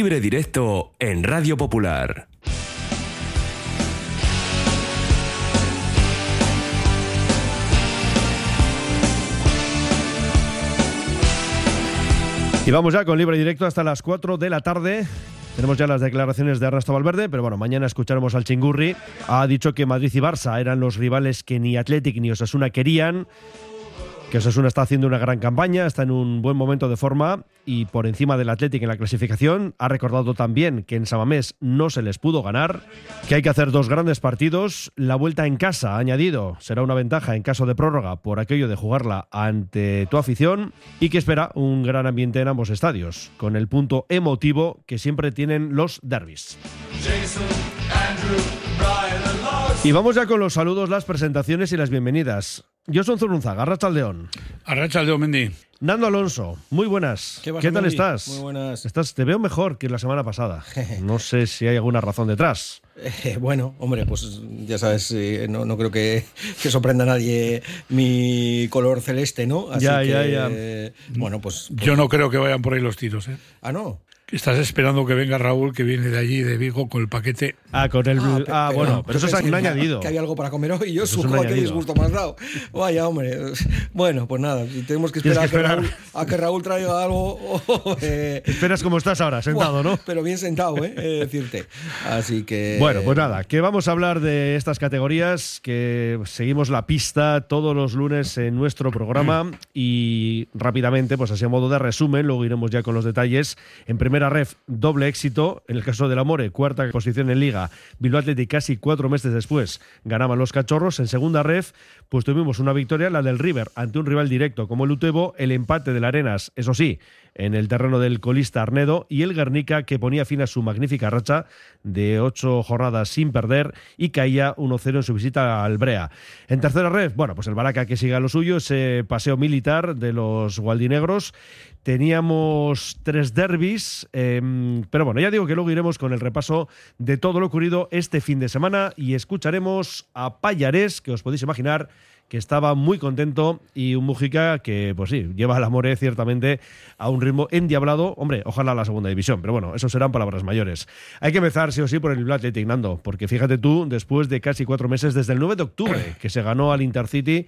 Libre directo en Radio Popular. Y vamos ya con libre directo hasta las 4 de la tarde. Tenemos ya las declaraciones de Ernesto Valverde, pero bueno, mañana escucharemos al Chingurri. Ha dicho que Madrid y Barça eran los rivales que ni Athletic ni Osasuna querían que Osasuna está haciendo una gran campaña, está en un buen momento de forma y por encima del Athletic en la clasificación. Ha recordado también que en Samamés no se les pudo ganar, que hay que hacer dos grandes partidos. La vuelta en casa, añadido, será una ventaja en caso de prórroga por aquello de jugarla ante tu afición y que espera un gran ambiente en ambos estadios, con el punto emotivo que siempre tienen los derbis. Y vamos ya con los saludos, las presentaciones y las bienvenidas. Yo soy Zurunzaga, Arrachaldeón. Arrachaldeón, Mendy. Nando Alonso, muy buenas. ¿Qué, tal estás? Muy buenas. Estás, te veo mejor que la semana pasada. No sé si hay alguna razón detrás. Eh, bueno, hombre, pues ya sabes, eh, no, no, creo que, que, sorprenda a nadie mi color celeste, ¿no? Así ya, ya, ya. bueno, pues, pues, Yo no creo que vayan por ahí los tiros, ¿eh? Ah, no. Estás esperando que venga Raúl, que viene de allí, de Vigo, con el paquete. Ah, con el. Ah, pe- ah, pero- bueno, pero eso es un añadido. Que había algo para comer hoy y yo supongo que disgusto más dado. Vaya, hombre. Bueno, pues nada, tenemos que esperar, que a, que. Raúl, a que Raúl traiga algo. eh, Esperas como estás ahora, sentado, ¿no? Pero bien sentado, ¿eh? De decirte. Así que. Bueno, pues nada, que vamos a hablar de estas categorías, que seguimos la pista todos los lunes en nuestro programa y rápidamente, pues así a modo de resumen, luego iremos ya con los detalles. En primera ref, doble éxito, en el caso del Amore, cuarta posición en Liga, Bilbao Athletic casi cuatro meses después ganaban los cachorros. En segunda ref, pues tuvimos una victoria, la del River, ante un rival directo como el Utebo, el empate del Arenas, eso sí, en el terreno del colista Arnedo y el Guernica que ponía fin a su magnífica racha de ocho jornadas sin perder y caía 1-0 en su visita al Brea. En tercera red, bueno, pues el Baraca que sigue a lo suyo, ese paseo militar de los gualdinegros. Teníamos tres derbis, eh, pero bueno, ya digo que luego iremos con el repaso de todo lo ocurrido este fin de semana y escucharemos a Payarés, que os podéis imaginar que estaba muy contento y un Mujica que, pues sí, lleva al Amore ciertamente a un ritmo endiablado. Hombre, ojalá la segunda división, pero bueno, eso serán palabras mayores. Hay que empezar sí o sí por el Bilbao Athletic, Nando, porque fíjate tú, después de casi cuatro meses, desde el 9 de octubre, que se ganó al Intercity,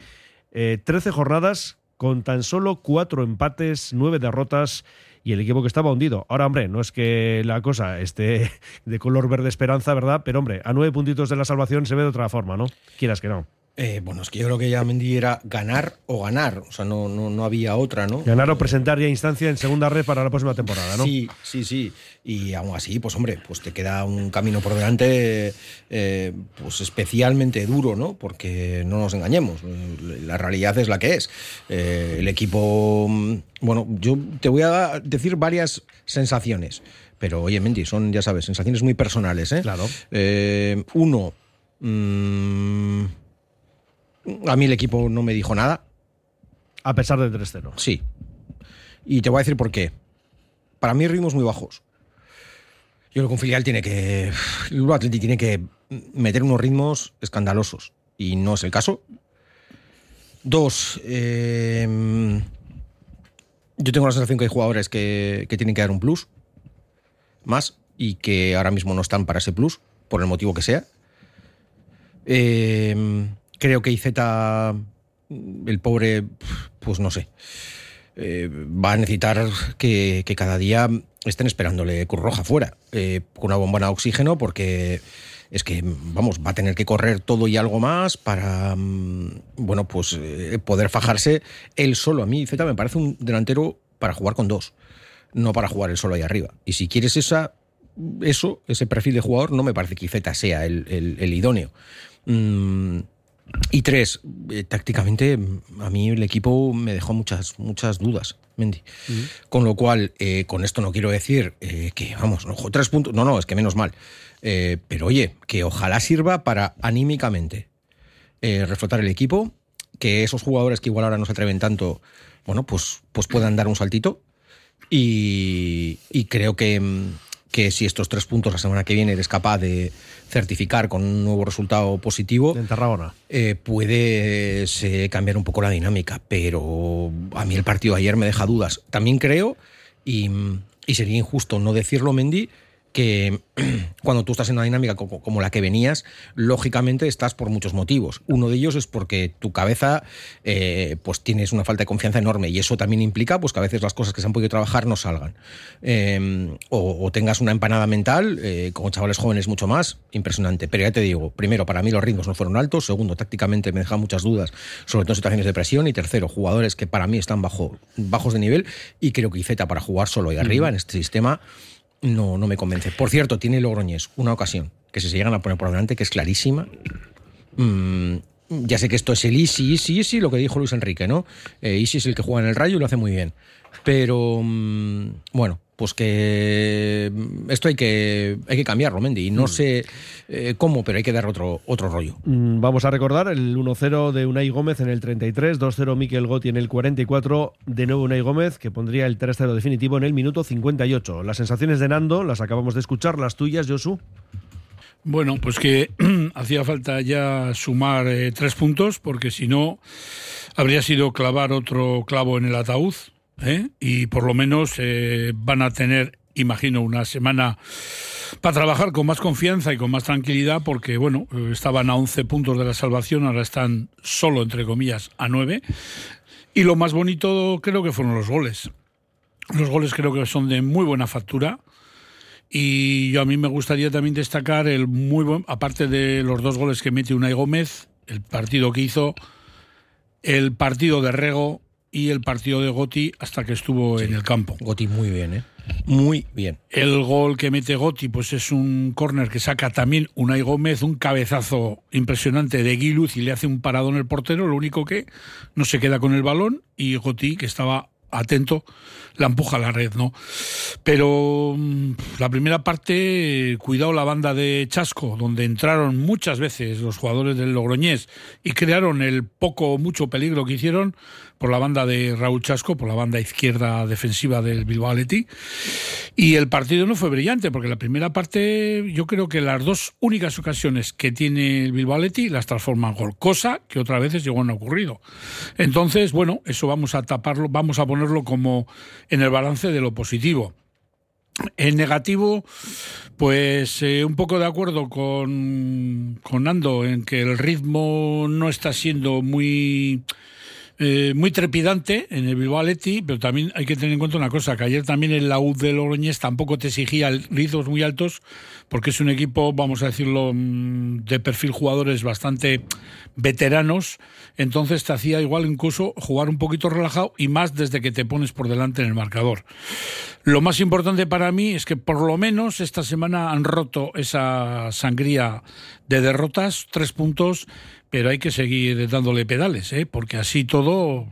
eh, 13 jornadas con tan solo cuatro empates, nueve derrotas y el equipo que estaba hundido. Ahora, hombre, no es que la cosa esté de color verde esperanza, ¿verdad? Pero, hombre, a nueve puntitos de la salvación se ve de otra forma, ¿no? Quieras que no. Eh, bueno, es que yo creo que ya Mendy era ganar o ganar. O sea, no, no, no había otra, ¿no? Ganar o presentar ya instancia en segunda red para la próxima temporada, ¿no? Sí, sí, sí. Y aún así, pues hombre, pues te queda un camino por delante eh, pues especialmente duro, ¿no? Porque no nos engañemos, la realidad es la que es. Eh, el equipo, mm, bueno, yo te voy a decir varias sensaciones, pero oye, Mendy, son, ya sabes, sensaciones muy personales, ¿eh? Claro. Uno, mm, a mí el equipo no me dijo nada. A pesar del 3-0. Sí. Y te voy a decir por qué. Para mí ritmos muy bajos. Yo creo que un filial tiene que. El Athletic tiene que meter unos ritmos escandalosos. Y no es el caso. Dos. eh, yo tengo la sensación que hay jugadores que, que tienen que dar un plus. Más. Y que ahora mismo no están para ese plus. Por el motivo que sea. Eh, creo que Izeta, el pobre, pues no sé, eh, va a necesitar que, cada día estén esperándole Cruz Roja fuera, eh, con una bombona de oxígeno, porque es que, vamos, va a tener que correr todo y algo más para, mm, bueno, pues eh, poder fajarse él solo. A mí Izeta me parece un delantero para jugar con dos, no para jugar él solo ahí arriba. Y si quieres esa, eso, ese perfil de jugador, no me parece que Izeta sea el idóneo. Mm, y tres, eh, tácticamente a mí el equipo me dejó muchas, muchas dudas, Mendy. Con lo cual, eh, con esto no quiero decir eh, que, vamos, ojo, tres puntos, no, no, es que menos mal. Eh, pero oye, que ojalá sirva para anímicamente reflotar el equipo, que esos jugadores que igual ahora no se atreven tanto, bueno, pues, pues puedan dar un saltito. Y, y creo que, mm, que si estos tres puntos la semana que viene eres capaz de certificar con un nuevo resultado positivo, En Tarragona. eh, puede eh, cambiar un poco la dinámica, pero a mí el partido de ayer me deja dudas. También creo, y, y sería injusto no decirlo, Mendy, que cuando tú estás en una dinámica como, la que venías, lógicamente estás por muchos motivos. Uno de ellos es porque tu cabeza, eh, pues tienes una falta de confianza enorme y eso también implica pues, que a veces las cosas que se han podido trabajar no salgan. Em, o, tengas una empanada mental, eh, con chavales jóvenes mucho más, impresionante. Pero ya te digo, primero, para mí los ritmos no fueron altos, segundo, tácticamente me dejan muchas dudas, sobre todo en situaciones de presión, y tercero, jugadores que para mí están bajo, bajos de nivel y creo que Izeta para jugar solo ahí arriba en este sistema no, no me convence. Por cierto, tiene Logroñés una ocasión que se llegan a poner por delante, que es clarísima. Mm, ya sé que esto es el easy, easy, easy, lo que dijo Luis Enrique, ¿no? Eh, easy es el que juega en el rayo y lo hace muy bien. Pero, mm, bueno, pues que mm, esto hay que, hay que cambiarlo, Mendy. Y no mm. sé eh, cómo, pero hay que dar otro, otro rollo. Mm, vamos a recordar el 1-0 de Unai Gómez en el 33, 2-0 Miquel Gotti en el 44, de nuevo Unai Gómez, que pondría el 3-0 definitivo en el minuto 58. Las sensaciones de Nando las acabamos de escuchar, las tuyas, Josu. Bueno, pues que hacía falta ya sumar eh, tres puntos, porque si no, habría sido clavar otro clavo en el ataúd. ¿Eh? y por lo menos eh, van a tener, imagino, una semana para trabajar con más confianza y con más tranquilidad, porque bueno, estaban a 11 puntos de la salvación, ahora están solo, entre comillas, a 9. Y lo más bonito creo que fueron los goles. Los goles creo que son de muy buena factura. Y yo a mí me gustaría también destacar el muy buen, aparte de los dos goles que mete Unai Gómez, el partido que hizo, el partido de Rego y el partido de Goti hasta que estuvo en el campo. Goti muy bien, ¿eh? Muy bien. El gol que mete Goti pues es un córner que saca también Unai Gómez, un cabezazo impresionante de Guiluz y le hace un parado en el portero, lo único que no se queda con el balón y Goti, que estaba atento, la empuja a la red, ¿no? Pero mm, la primera parte, cuidado la banda de Chasco, donde entraron muchas veces los jugadores del Logroñés y crearon el poco o mucho peligro que hicieron por la banda de Raúl Chasco, por la banda izquierda defensiva del Bilbao Athletic. Y el partido no fue brillante, porque la primera parte, yo creo que las dos únicas ocasiones que tiene el Bilbao Athletic las transforma en gol, cosa que otras veces llegó no ocurrido. Entonces, bueno, eso vamos a taparlo, vamos a ponerlo como en el balance de lo positivo. En negativo, pues eh, un poco de acuerdo con, con Nando en que el ritmo no está siendo muy eh, muy trepidante en el Bilbao Athletic, pero también hay que tener en cuenta una cosa, que ayer también el la de Logroñés tampoco te exigía ritmos muy altos, porque es un equipo, vamos a decirlo, mm, de perfil jugadores bastante veteranos, entonces te hacía igual incluso jugar un poquito relajado y más desde que te pones por delante en el marcador. Lo más importante para mí es que por lo menos esta semana han roto esa sangría de derrotas, tres puntos, pero hay que seguir dándole pedales, ¿eh? porque así todo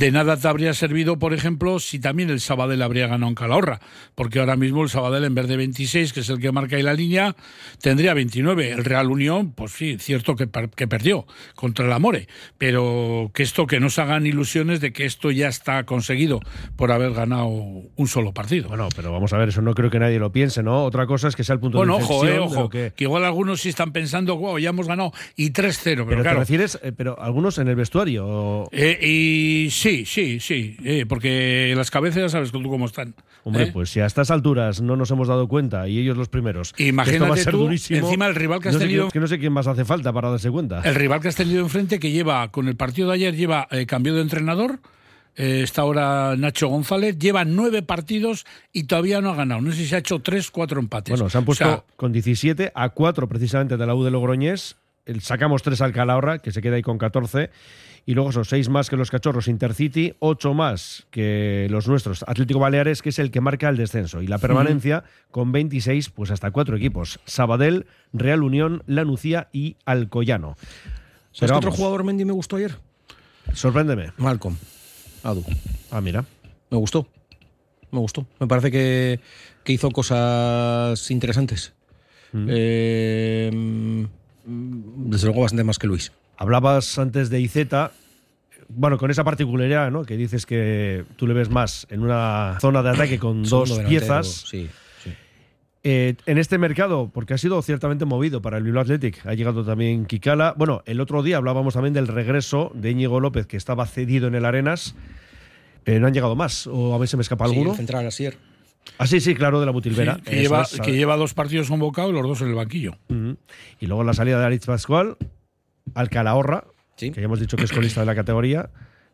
de nada te habría servido, por ejemplo, si también el Sabadell habría ganado en Calahorra, porque ahora mismo el Sabadell en vez de 26, que es el que marca ahí la línea, tendría 29. El Real Unión, pues sí, cierto que, que perdió contra el Amore, pero que esto, que no se hagan ilusiones de que esto ya está conseguido por haber ganado un solo partido. Bueno, pero vamos a ver, eso no creo que nadie lo piense, ¿no? Otra cosa es que sea el punto de inflexión. Bueno, ojo, eh, ojo, que... igual algunos sí están pensando, wow, ya hemos ganado y 3-0, pero, pero claro. ¿Te refieres, eh, pero algunos en el vestuario? Eh, y sí, sí, sí, eh, porque las cabezas ya sabes tú cómo están. Hombre, ¿eh? pues si a estas alturas no nos hemos dado cuenta y ellos los primeros. Imagínate va a ser tú, durísimo, encima el rival que has no tenido. que no sé quién más hace falta para darse cuenta. El rival que has tenido enfrente que lleva, con el partido de ayer, lleva eh, cambio de entrenador. eh, está ahora Nacho González, lleva nueve partidos y todavía no ha ganado. No sé si ha hecho tres, cuatro empates. Bueno, se han O puesto sea, con 17 a 4 precisamente de la U de Logroñés. Sacamos 3 al Calahorra, que se queda ahí con 14. Y luego son 6 más que los cachorros Intercity, 8 más que los nuestros Atlético Baleares, que es el que marca el descenso. Y la permanencia con 26, pues hasta 4 equipos. Sabadell, Real Unión, La Nucía y Alcoyano. ¿Sabes Pero qué otro jugador Mendy me gustó ayer? Sorpréndeme. Malcolm. Adu. Ah, mira. Me gustó. Me gustó. Me parece que, que hizo cosas interesantes. Mm. Eh, desde luego bastante más que Luis. Hablabas antes de Izeta, bueno, con esa particularidad, ¿no? Que dices que tú le ves más en una zona de ataque con dos piezas. Sí, sí. Eh, en este mercado, porque ha sido ciertamente movido para el Bilbao Athletic, ha llegado también Kikala. Bueno, el otro día hablábamos también del regreso de Íñigo López, que estaba cedido en el Arenas. Eh, no han llegado más, o a ver si me escapa Sí, alguno. el central Asier. Ah, sí, sí, claro, de la Butilvera. Sí, que, lleva, que, lleva, dos partidos convocados y los dos en el banquillo. Y luego la salida de Aritz Pascual al Calahorra, que ya hemos dicho que es colista de la categoría.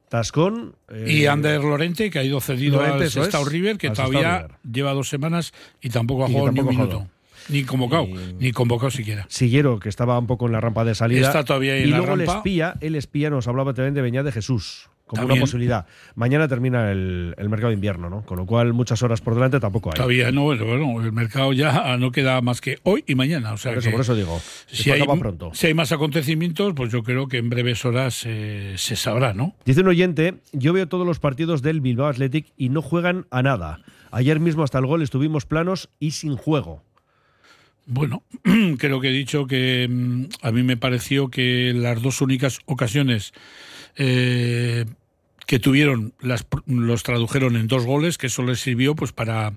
Tascón. y eh, Ander Lorente, que ha ido cedido a al Sestao River, que todavía lleva dos semanas y tampoco ha jugado ni un minuto. Ni convocado, ni convocado siquiera. Siguero, que estaba un poco en la rampa de salida. Está todavía ahí y luego el espía, el espía nos hablaba también de Beñat de Jesús como una posibilidad. Mañana termina el, mercado de invierno, ¿no? Con lo cual muchas horas por delante tampoco hay. Todavía no, bueno, el mercado ya no queda más que hoy y mañana. O sea por, eso, por eso digo, si hay, pronto. si hay más acontecimientos, pues yo creo que en breves horas eh, se sabrá, ¿no? Dice un oyente, yo veo todos los partidos del Bilbao Athletic y no juegan a nada. Ayer mismo hasta el gol estuvimos planos y sin juego. Bueno, creo que he dicho que mm, a mí me pareció que las dos únicas ocasiones eh, que tuvieron las, los tradujeron en dos goles, que eso les sirvió pues para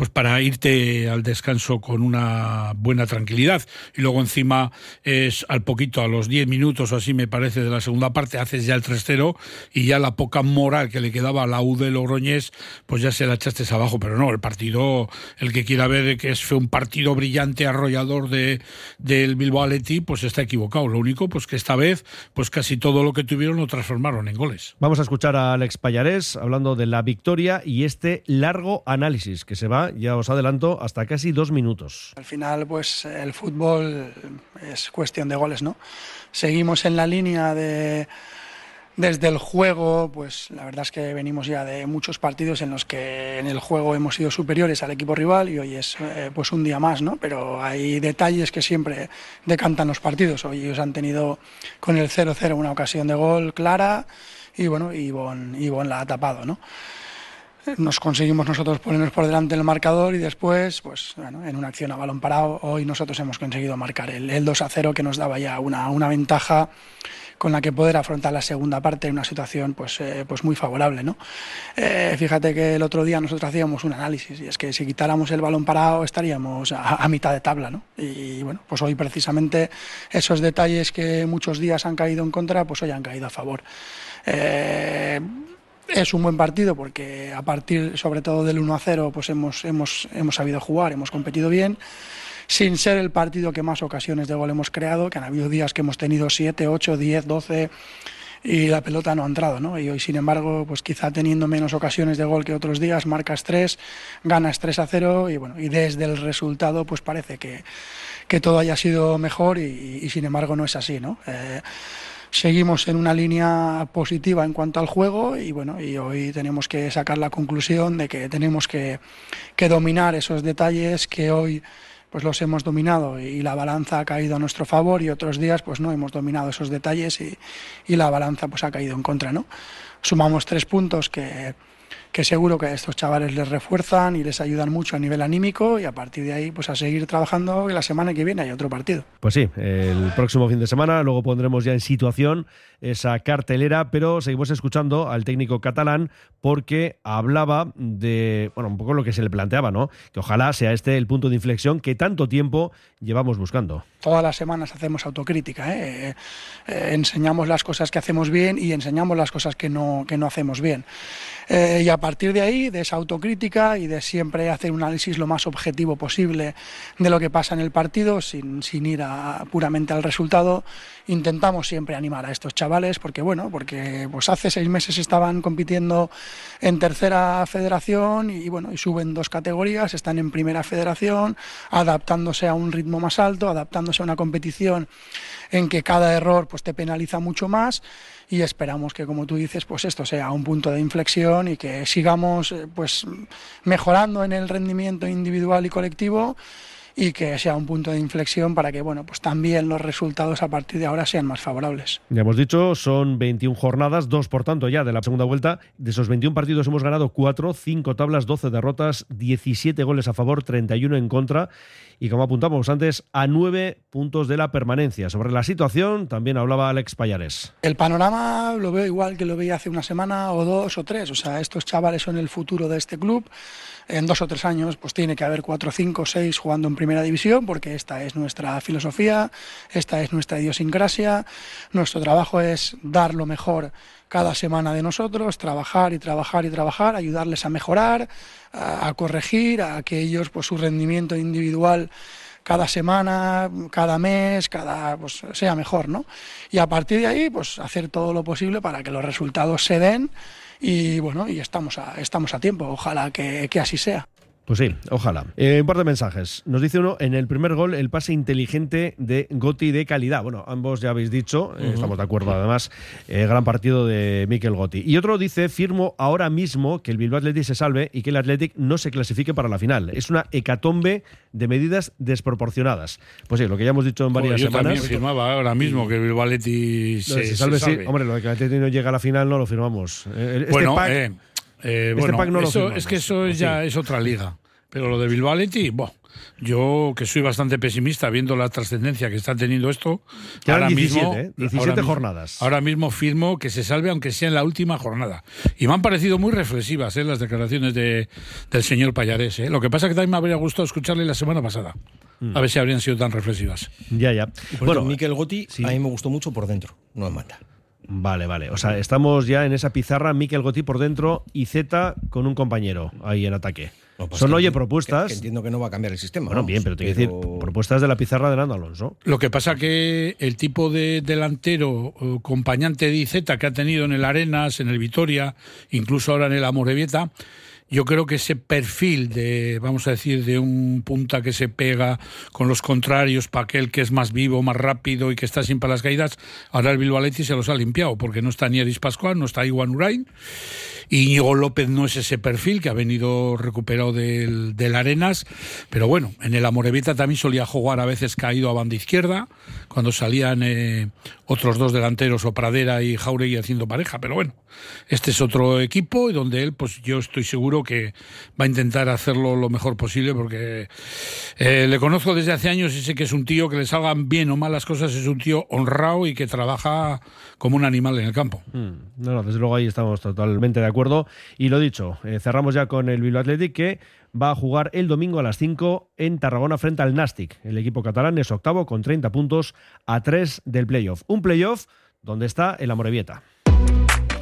pues para irte al descanso con una buena tranquilidad. Y luego encima es al poquito, a los 10 minutos o así me parece de la segunda parte, haces ya el 3-0 y ya la poca moral que le quedaba a la U de Logroñés, pues ya se la echaste abajo. Pero no, el partido, el que quiera ver que fue un partido brillante, arrollador de, del Bilbao Athletic, pues está equivocado. Lo único, pues que esta vez, pues casi todo lo que tuvieron lo transformaron en goles. Vamos a escuchar a Alex Payarés hablando de la victoria y este largo análisis que se va ya os adelanto, hasta casi dos minutos. Al final, pues el fútbol es cuestión de goles, ¿no? Seguimos en la línea de desde el juego, pues la verdad es que venimos ya de muchos partidos en los que en el juego hemos sido superiores al equipo rival y hoy es eh, pues un día más, ¿no? Pero hay detalles que siempre decantan los partidos. Hoy ellos han tenido con el 0-0 una ocasión de gol clara y bueno, Ivonne la ha tapado, ¿no? nos conseguimos nosotros ponernos por delante el marcador y después, pues en una acción a balón parado, hoy nosotros hemos conseguido marcar el, el 2 a 0 que nos daba ya una, una, ventaja con la que poder afrontar la segunda parte en una situación pues, eh, pues muy favorable. ¿no? Eh, fíjate que el otro día nosotros hacíamos un análisis y es que si quitáramos el balón parado estaríamos a, mitad de tabla. ¿no? Y, bueno, pues hoy precisamente esos detalles que muchos días han caído en contra, pues hoy han caído a favor. Eh, es un buen partido porque a partir sobre todo del 1 a 0 pues hemos, hemos, hemos sabido jugar, hemos competido bien, sin ser el partido que más ocasiones de gol hemos creado, que han habido días que hemos tenido 7, 8, 10, 12 y la pelota no ha entrado, ¿no? Y hoy, sin embargo, pues quizá teniendo menos ocasiones de gol que otros días, marcas 3, ganas 3 a 0 y bueno, y desde el resultado pues parece que, que todo haya sido mejor y, sin embargo no es así, ¿no? Eh, seguimos en una línea positiva en cuanto al juego y bueno, y hoy tenemos que sacar la conclusión de que tenemos que, dominar esos detalles que hoy pues los hemos dominado y la balanza ha caído a nuestro favor y otros días pues no hemos dominado esos detalles y, y la balanza pues ha caído en contra, ¿no? Sumamos tres puntos que, que seguro que a estos chavales les refuerzan y les ayudan mucho a nivel anímico y a partir de ahí pues a seguir trabajando la semana que viene hay otro partido. Pues sí, el próximo fin de semana luego pondremos ya en situación esa cartelera, pero seguimos escuchando al técnico catalán porque hablaba de, bueno, un poco lo que se le planteaba, ¿no? Que ojalá sea este el punto de inflexión que tanto tiempo llevamos buscando. Todas las semanas hacemos autocrítica. Eh, eh, enseñamos las cosas que hacemos bien y enseñamos las cosas que no, que no hacemos bien. Y a partir de ahí, de esa autocrítica y de siempre hacer un análisis lo más objetivo posible de lo que pasa en el partido, sin, sin ir a, puramente al resultado, intentamos siempre animar a estos chavales, porque bueno, porque pues hace seis meses estaban compitiendo en tercera federación y bueno, y suben dos categorías, están en primera federación, adaptándose a un ritmo más alto, adaptándose a una competición en que cada error pues te penaliza mucho más y esperamos que como tú dices pues esto sea un punto de inflexión y que sigamos eh, pues mejorando en el rendimiento individual y colectivo y que sea un punto de inflexión para que bueno pues también los resultados a partir de ahora sean más favorables. Ya hemos dicho, son 21 jornadas, dos por tanto ya de la segunda vuelta. De esos 21 partidos hemos ganado 4, 5 tablas, 12 derrotas, 17 goles a favor, 31 en contra y como apuntamos antes, a 9 puntos de la permanencia. Sobre la situación también hablaba Alex Payares. El panorama lo veo igual que lo veía hace una semana o dos o tres. O sea, estos chavales son el futuro de este club. En dos o tres años pues tiene que haber cuatro, cinco, seis jugando en primera división porque esta es nuestra filosofía, esta es nuestra idiosincrasia, nuestro trabajo es dar lo mejor cada semana de nosotros, trabajar y trabajar y trabajar, ayudarles a mejorar, a, corregir, a que ellos pues su rendimiento individual cada semana, cada mes, cada pues, sea mejor, ¿no? Y a partir de ahí, pues hacer todo lo posible para que los resultados se den y bueno, y estamos a, estamos a tiempo, ojalá que así sea. Pues sí, ojalá. Eh, un par de mensajes. Nos dice uno, en el primer gol, el pase inteligente de Gotti de calidad. Bueno, ambos ya habéis dicho, eh, estamos de acuerdo además, eh, gran partido de Mikel Gotti. Y otro dice, firmo ahora mismo que el Bilbao Athletic se salve y que el Athletic no se clasifique para la final. Es una hecatombe de medidas desproporcionadas. Pues sí, lo que ya hemos dicho en varias yo semanas. Yo también firmaba ahora mismo que el Bilbao Athletic se, salve, Sí. Hombre, lo de que el Athletic no llega a la final no lo firmamos. Este bueno, este bueno, eso, es que eso ya es otra liga. Pero lo de Bilbao Athletic, yo que soy bastante pesimista viendo la trascendencia que está teniendo esto, ahora 17, mismo, ¿eh? jornadas. Ahora mismo firmo que se salve aunque sea en la última jornada. Y me han parecido muy reflexivas ¿eh? las declaraciones de, del señor Payarés. ¿eh? Lo que pasa es que también me habría gustado escucharle la semana pasada. Mm. A ver si habrían sido tan reflexivas. Ya, ya. bueno, Miquel Gotti a mí me gustó mucho por dentro, no en manda. Vale, vale. O sea, estamos ya en esa pizarra, Miquel Gotti por dentro y Z con un compañero ahí en ataque. Pues Son, oye, propuestas. entiendo que no va a cambiar el sistema. Bueno, bien, pero te que decir, propuestas de la pizarra de Nando Alonso. Lo que pasa que el tipo de delantero acompañante de IZ que ha tenido en el Arenas, en el Vitoria, incluso ahora en el Amorebieta, yo creo que ese perfil de, vamos a decir, de un punta que se pega con los contrarios para aquel que es más vivo, más rápido y que está sin para las caídas, ahora el Bilbao se los ha limpiado, porque no está ni Eris Pascual, no está Iwan Urain Íñigo López no es ese perfil que ha venido recuperado del, del Arenas, pero bueno, en el Amorevita también solía jugar a veces caído a banda izquierda, cuando salían eh, otros dos delanteros, o Pradera y Jauregui haciendo pareja, pero bueno, este es otro equipo y donde él, pues yo estoy seguro que va a intentar hacerlo lo mejor posible porque eh, le conozco desde hace años y sé que es un tío que le salgan bien o mal las cosas, es un tío honrado y que trabaja como un animal en el campo. Mm, no, no, desde luego ahí estamos totalmente de acuerdo y lo dicho, eh, cerramos ya con el Bilbao Athletic que va a jugar el domingo a las 5 en Tarragona frente al Nastic. El equipo catalán es octavo con 30 puntos a 3 del playoff. Un playoff donde está el Amorebieta.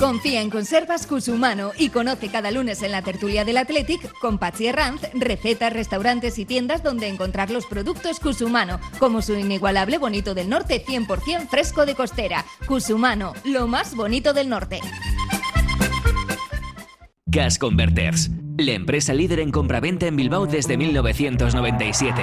Confía en Conservas Cusumano y conoce cada lunes en la tertulia del Athletic con Patsy Herranz recetas, restaurantes y tiendas donde encontrar los productos Cusumano, como su inigualable bonito del norte 100% fresco de costera. Cusumano, lo más bonito del norte. Gas Converters, la empresa líder en compraventa en Bilbao desde 1997.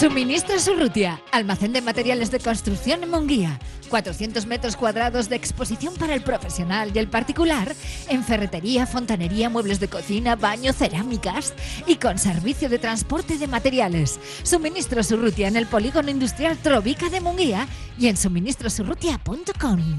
Suministros Urrutia, almacén de materiales de construcción en Monguía. 400 metros cuadrados de exposición para el profesional y el particular, en ferretería, fontanería, muebles de cocina, baño, cerámicas y con servicio de transporte de materiales. Suministros Urrutia en el polígono industrial Trovica de Munguía y en suministrosurrutia.com.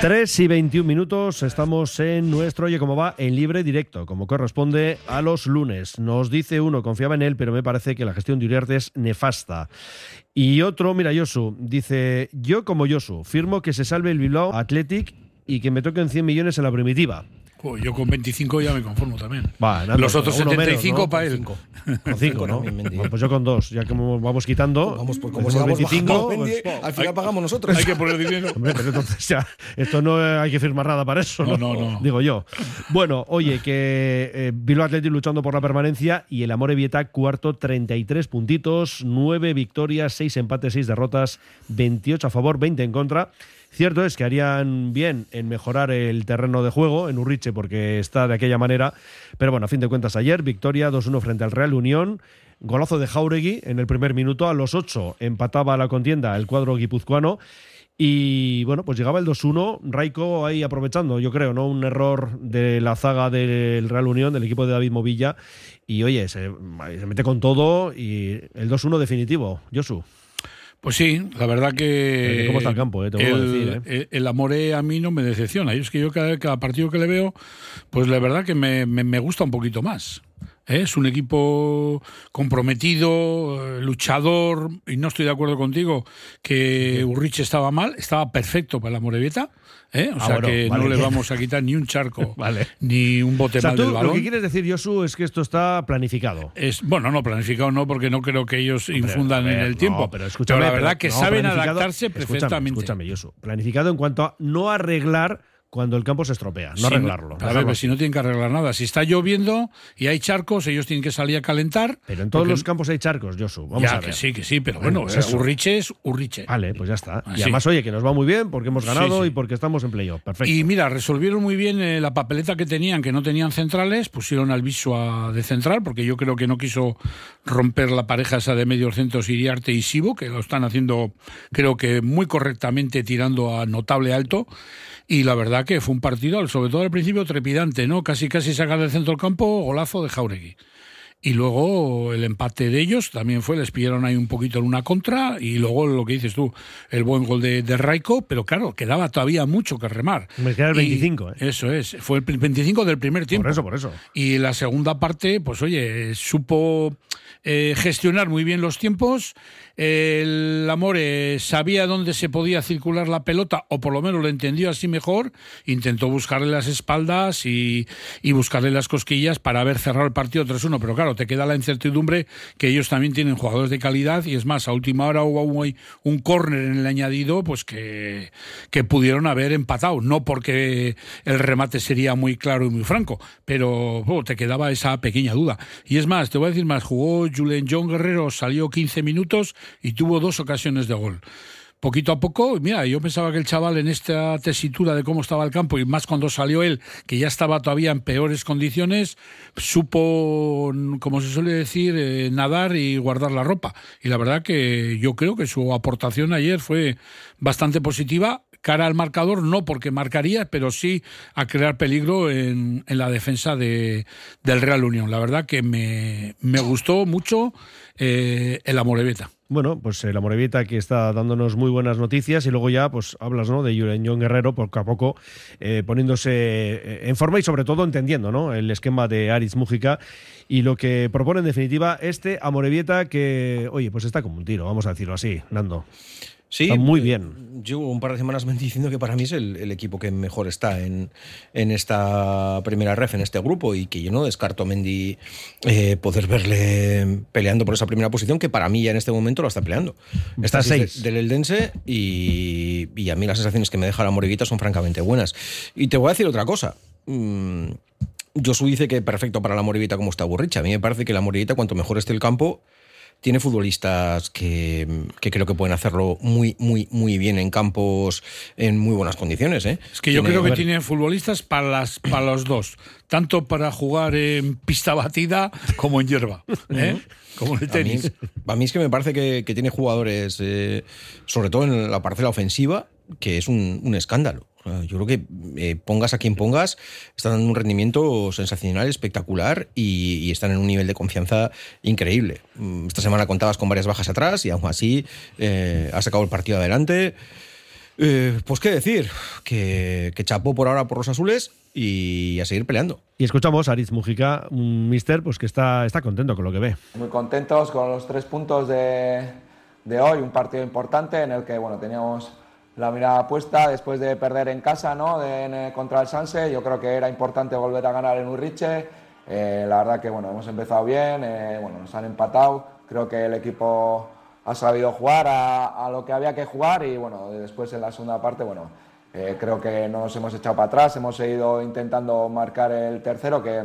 3 y 21 minutos, estamos en nuestro Oye Cómo Va en libre directo, como corresponde a los lunes. Nos dice uno, confiaba en él, pero me parece que la gestión de Uriarte es nefasta. Y otro, mira, Yosu, dice, yo como Yosu, firmo que se salve el Bilbao Athletic y que me toquen 100 millones en la primitiva. Joder, yo con 25 ya me conformo también. Va, Nando, Los otros uno menos, 75 ¿no? para él. Cinco. Con cinco, ¿no? Bueno, pues yo con dos, ya que vamos quitando. Vamos, pues pues como hacemos sigamos 25, bajando, pues, al final pagamos nosotros. Hay que poner dinero. Hombre, pero entonces ya, esto no hay que firmar nada para eso, ¿no? No, no, no. Digo yo. Bueno, oye, que eh, Bilbao Athletic luchando por la permanencia y el Amore Vieta cuarto, 33 puntitos, 9 victorias, 6 empates, 6 derrotas, 28 a favor, 20 en contra. Cierto es que harían bien en mejorar el terreno de juego en Urriche porque está de aquella manera, pero bueno, a fin de cuentas ayer, victoria 2-1 frente al Real Unión. Golazo de Jauregui en el primer minuto, a los 8 empataba la contienda el cuadro guipuzcoano y bueno, pues llegaba el 2-1, Raico ahí aprovechando, yo creo, ¿no? Un error de la zaga del Real Unión, del equipo de David Movilla. Y oye, se, se mete con todo y el 2-1 definitivo, Josu. Pues sí, la verdad que. ¿cómo está el campo, eh? Te el, decir, el- el Amore a mí no me decepciona. Y es que yo cada, cada partido que le veo, pues la verdad que me, me- me gusta un poquito más. ¿eh? Es un equipo comprometido, eh, luchador, y no estoy de acuerdo contigo que Urrich estaba mal, estaba perfecto para la Morevieta. ¿Eh? O Ah, sea bueno, que vale. no le vamos a quitar ni un charco, Vale. ni un bote O sea, mal tú del lo balón. que quieres decir, Josu, es que esto está planificado. Es, bueno, no, planificado no, porque no creo que ellos infundan ver, en el no, tiempo. pero escúchame, la verdad pero- que no, saben adaptarse escúchame, perfectamente. Escúchame, Josu. Planificado en cuanto a no arreglar cuando el campo se estropea, no Si arreglarlo. A ver, dejarlo pues si no tienen que arreglar nada. Si está lloviendo y hay charcos, ellos tienen que salir a calentar. Pero en todos porque- los campos hay charcos, Josu. Vamos ya, a ver. que sí, que sí, pero Bueno, bueno, pues eso. Urriche es Urriche. Vale, pues ya está. Ah, y sí. además, oye, que nos va muy bien porque hemos Sí, ganado sí. y porque estamos en playoff. Perfecto. Y mira, resolvieron muy bien eh, la papeleta que tenían, que no tenían centrales, pusieron al Visua de central, porque yo creo que no quiso romper la pareja esa de medios centros Iriarte y Sibo, que lo están haciendo, creo que muy correctamente, tirando a notable alto. Y la verdad que fue un partido, sobre todo al principio, trepidante, ¿no? Casi, casi sacar del centro del campo, golazo de Jauregui. Y luego el empate de ellos también fue, les pillaron ahí un poquito en una contra y luego lo que dices tú, el buen gol de, de Raico, pero claro, quedaba todavía mucho que remar. Me queda el Y 25, ¿eh? Eso es, fue el 25 del primer tiempo. Por eso, por eso. Y la segunda parte, pues oye, supo eh, gestionar muy bien los tiempos. El Amore sabía dónde se podía circular la pelota, o por lo menos lo entendió así mejor. Intentó buscarle las espaldas y, y buscarle las cosquillas para haber cerrado el partido 3-1. Pero claro, te queda la incertidumbre que ellos también tienen jugadores de calidad. Y es más, a última hora hubo un, un córner en el añadido, pues que, que pudieron haber empatado. No porque el remate sería muy claro y muy franco, pero oh, te quedaba esa pequeña duda. Y es más, te voy a decir más, jugó Julen John Guerrero, salió 15 minutos y tuvo dos ocasiones de gol. Poquito a poco, mira, yo pensaba que el chaval en esta tesitura de cómo estaba el campo y más cuando salió él, que ya estaba todavía en peores condiciones, supo, como se suele decir, eh, nadar y guardar la ropa. Y la verdad que yo creo que su aportación ayer fue bastante positiva cara al marcador, no porque marcaría, pero sí a crear peligro en, en la defensa de, del Real Unión. La verdad que me, me gustó mucho eh, el Amoreveta. Bueno, pues el Amorebieta que está dándonos muy buenas noticias y luego ya pues hablas ¿no? de John Guerrero poco a poco eh, poniéndose eh, en forma y sobre todo entendiendo ¿no? el esquema de Aritz Mújica y lo que propone en definitiva este Amorebieta que, oye, pues está como un tiro, vamos a decirlo así, Nando. Sí, Está muy eh, bien. Llevo un par de semanas diciendo que para mí es el, el equipo que mejor está en, en esta primera ref, en este grupo, y que yo no descarto a Mendy eh, poder verle peleando por esa primera posición, que para mí ya en este momento lo está peleando. Está de- seis. del Eldense y, y a mí las sensaciones que me deja la Moreguita son francamente buenas. Y te voy a decir otra cosa. Mm, Josu dice que perfecto para la Moribita como está Burricha. A mí me parece que la Moribita, cuanto mejor esté el campo, tiene futbolistas que, que creo que pueden hacerlo muy, muy, muy bien en campos en muy buenas condiciones. ¿eh? Es que yo Tiene- creo que tiene futbolistas para, las, para los dos, tanto para jugar en pista batida como en hierba, ¿eh? como en el A mí, tenis. a mí es que me parece que, que tiene jugadores, eh, sobre todo en la parcela ofensiva, que es un, un escándalo. Yo creo que eh, pongas a quien pongas, están dando un rendimiento sensacional, espectacular y, y están en un nivel de confianza increíble. Mm, Esta semana contabas con varias bajas atrás y aún así eh, ha sacado el partido adelante. Eh, pues qué decir, que, que chapó por ahora por los azules y a seguir peleando. Y escuchamos a Aritz Mújica, un mister pues que está, está contento con lo que ve. Muy contentos con los tres puntos de, de hoy, un partido importante en el que bueno, teníamos la mirada puesta después de perder en casa ¿no? contra el Sanse. Yo creo que era importante volver a ganar en Urriche. Eh, la verdad que bueno, hemos empezado bien, eh, bueno, nos han empatado. Creo que el equipo ha sabido jugar a, lo que había que jugar y bueno, después en la segunda parte, bueno, eh, creo que no nos hemos echado para atrás, hemos seguido intentando marcar el tercero que,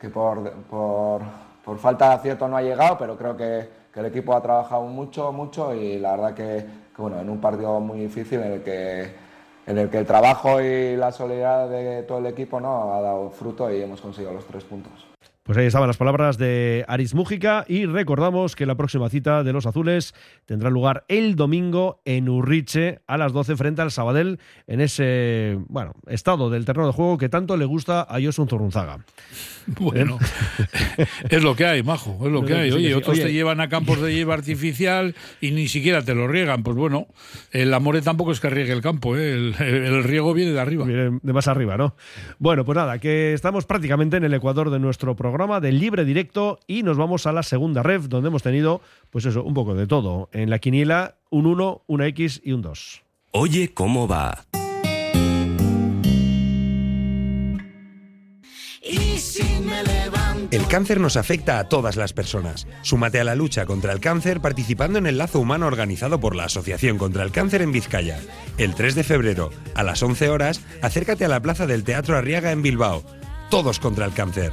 que por, por, por, falta de acierto no ha llegado, pero creo que, que el equipo ha trabajado mucho, mucho y la verdad que, bueno, en un partido muy difícil en el que en el que el trabajo y la solidaridad de todo el equipo ¿no? ha dado fruto y hemos conseguido los tres puntos. Pues ahí estaban las palabras de Aris Mújica y recordamos que la próxima cita de los azules tendrá lugar el domingo en Urriche a las 12 frente al Sabadell en ese bueno estado del terreno de juego que tanto le gusta a Josun Zorunzaga. Bueno, es lo que hay, majo, es lo que hay. Oye, otros te llevan a campos de lleva artificial y ni siquiera te lo riegan. Pues bueno, el amore tampoco es que riegue el campo, ¿eh? el, riego viene de arriba. Viene de más arriba, ¿no? Bueno, pues nada, que estamos prácticamente en el ecuador de nuestro programa de libre directo y nos vamos a la segunda ref, donde hemos tenido, pues eso, un poco de todo. En la quiniela, un 1, una X y un 2. Oye, ¿cómo va? El cáncer nos afecta a todas las personas. Súmate a la lucha contra el cáncer participando en el lazo humano organizado por la Asociación contra el Cáncer en Vizcaya. El 3 de febrero, a las 11 horas, acércate a la plaza del Teatro Arriaga en Bilbao. Todos contra el cáncer.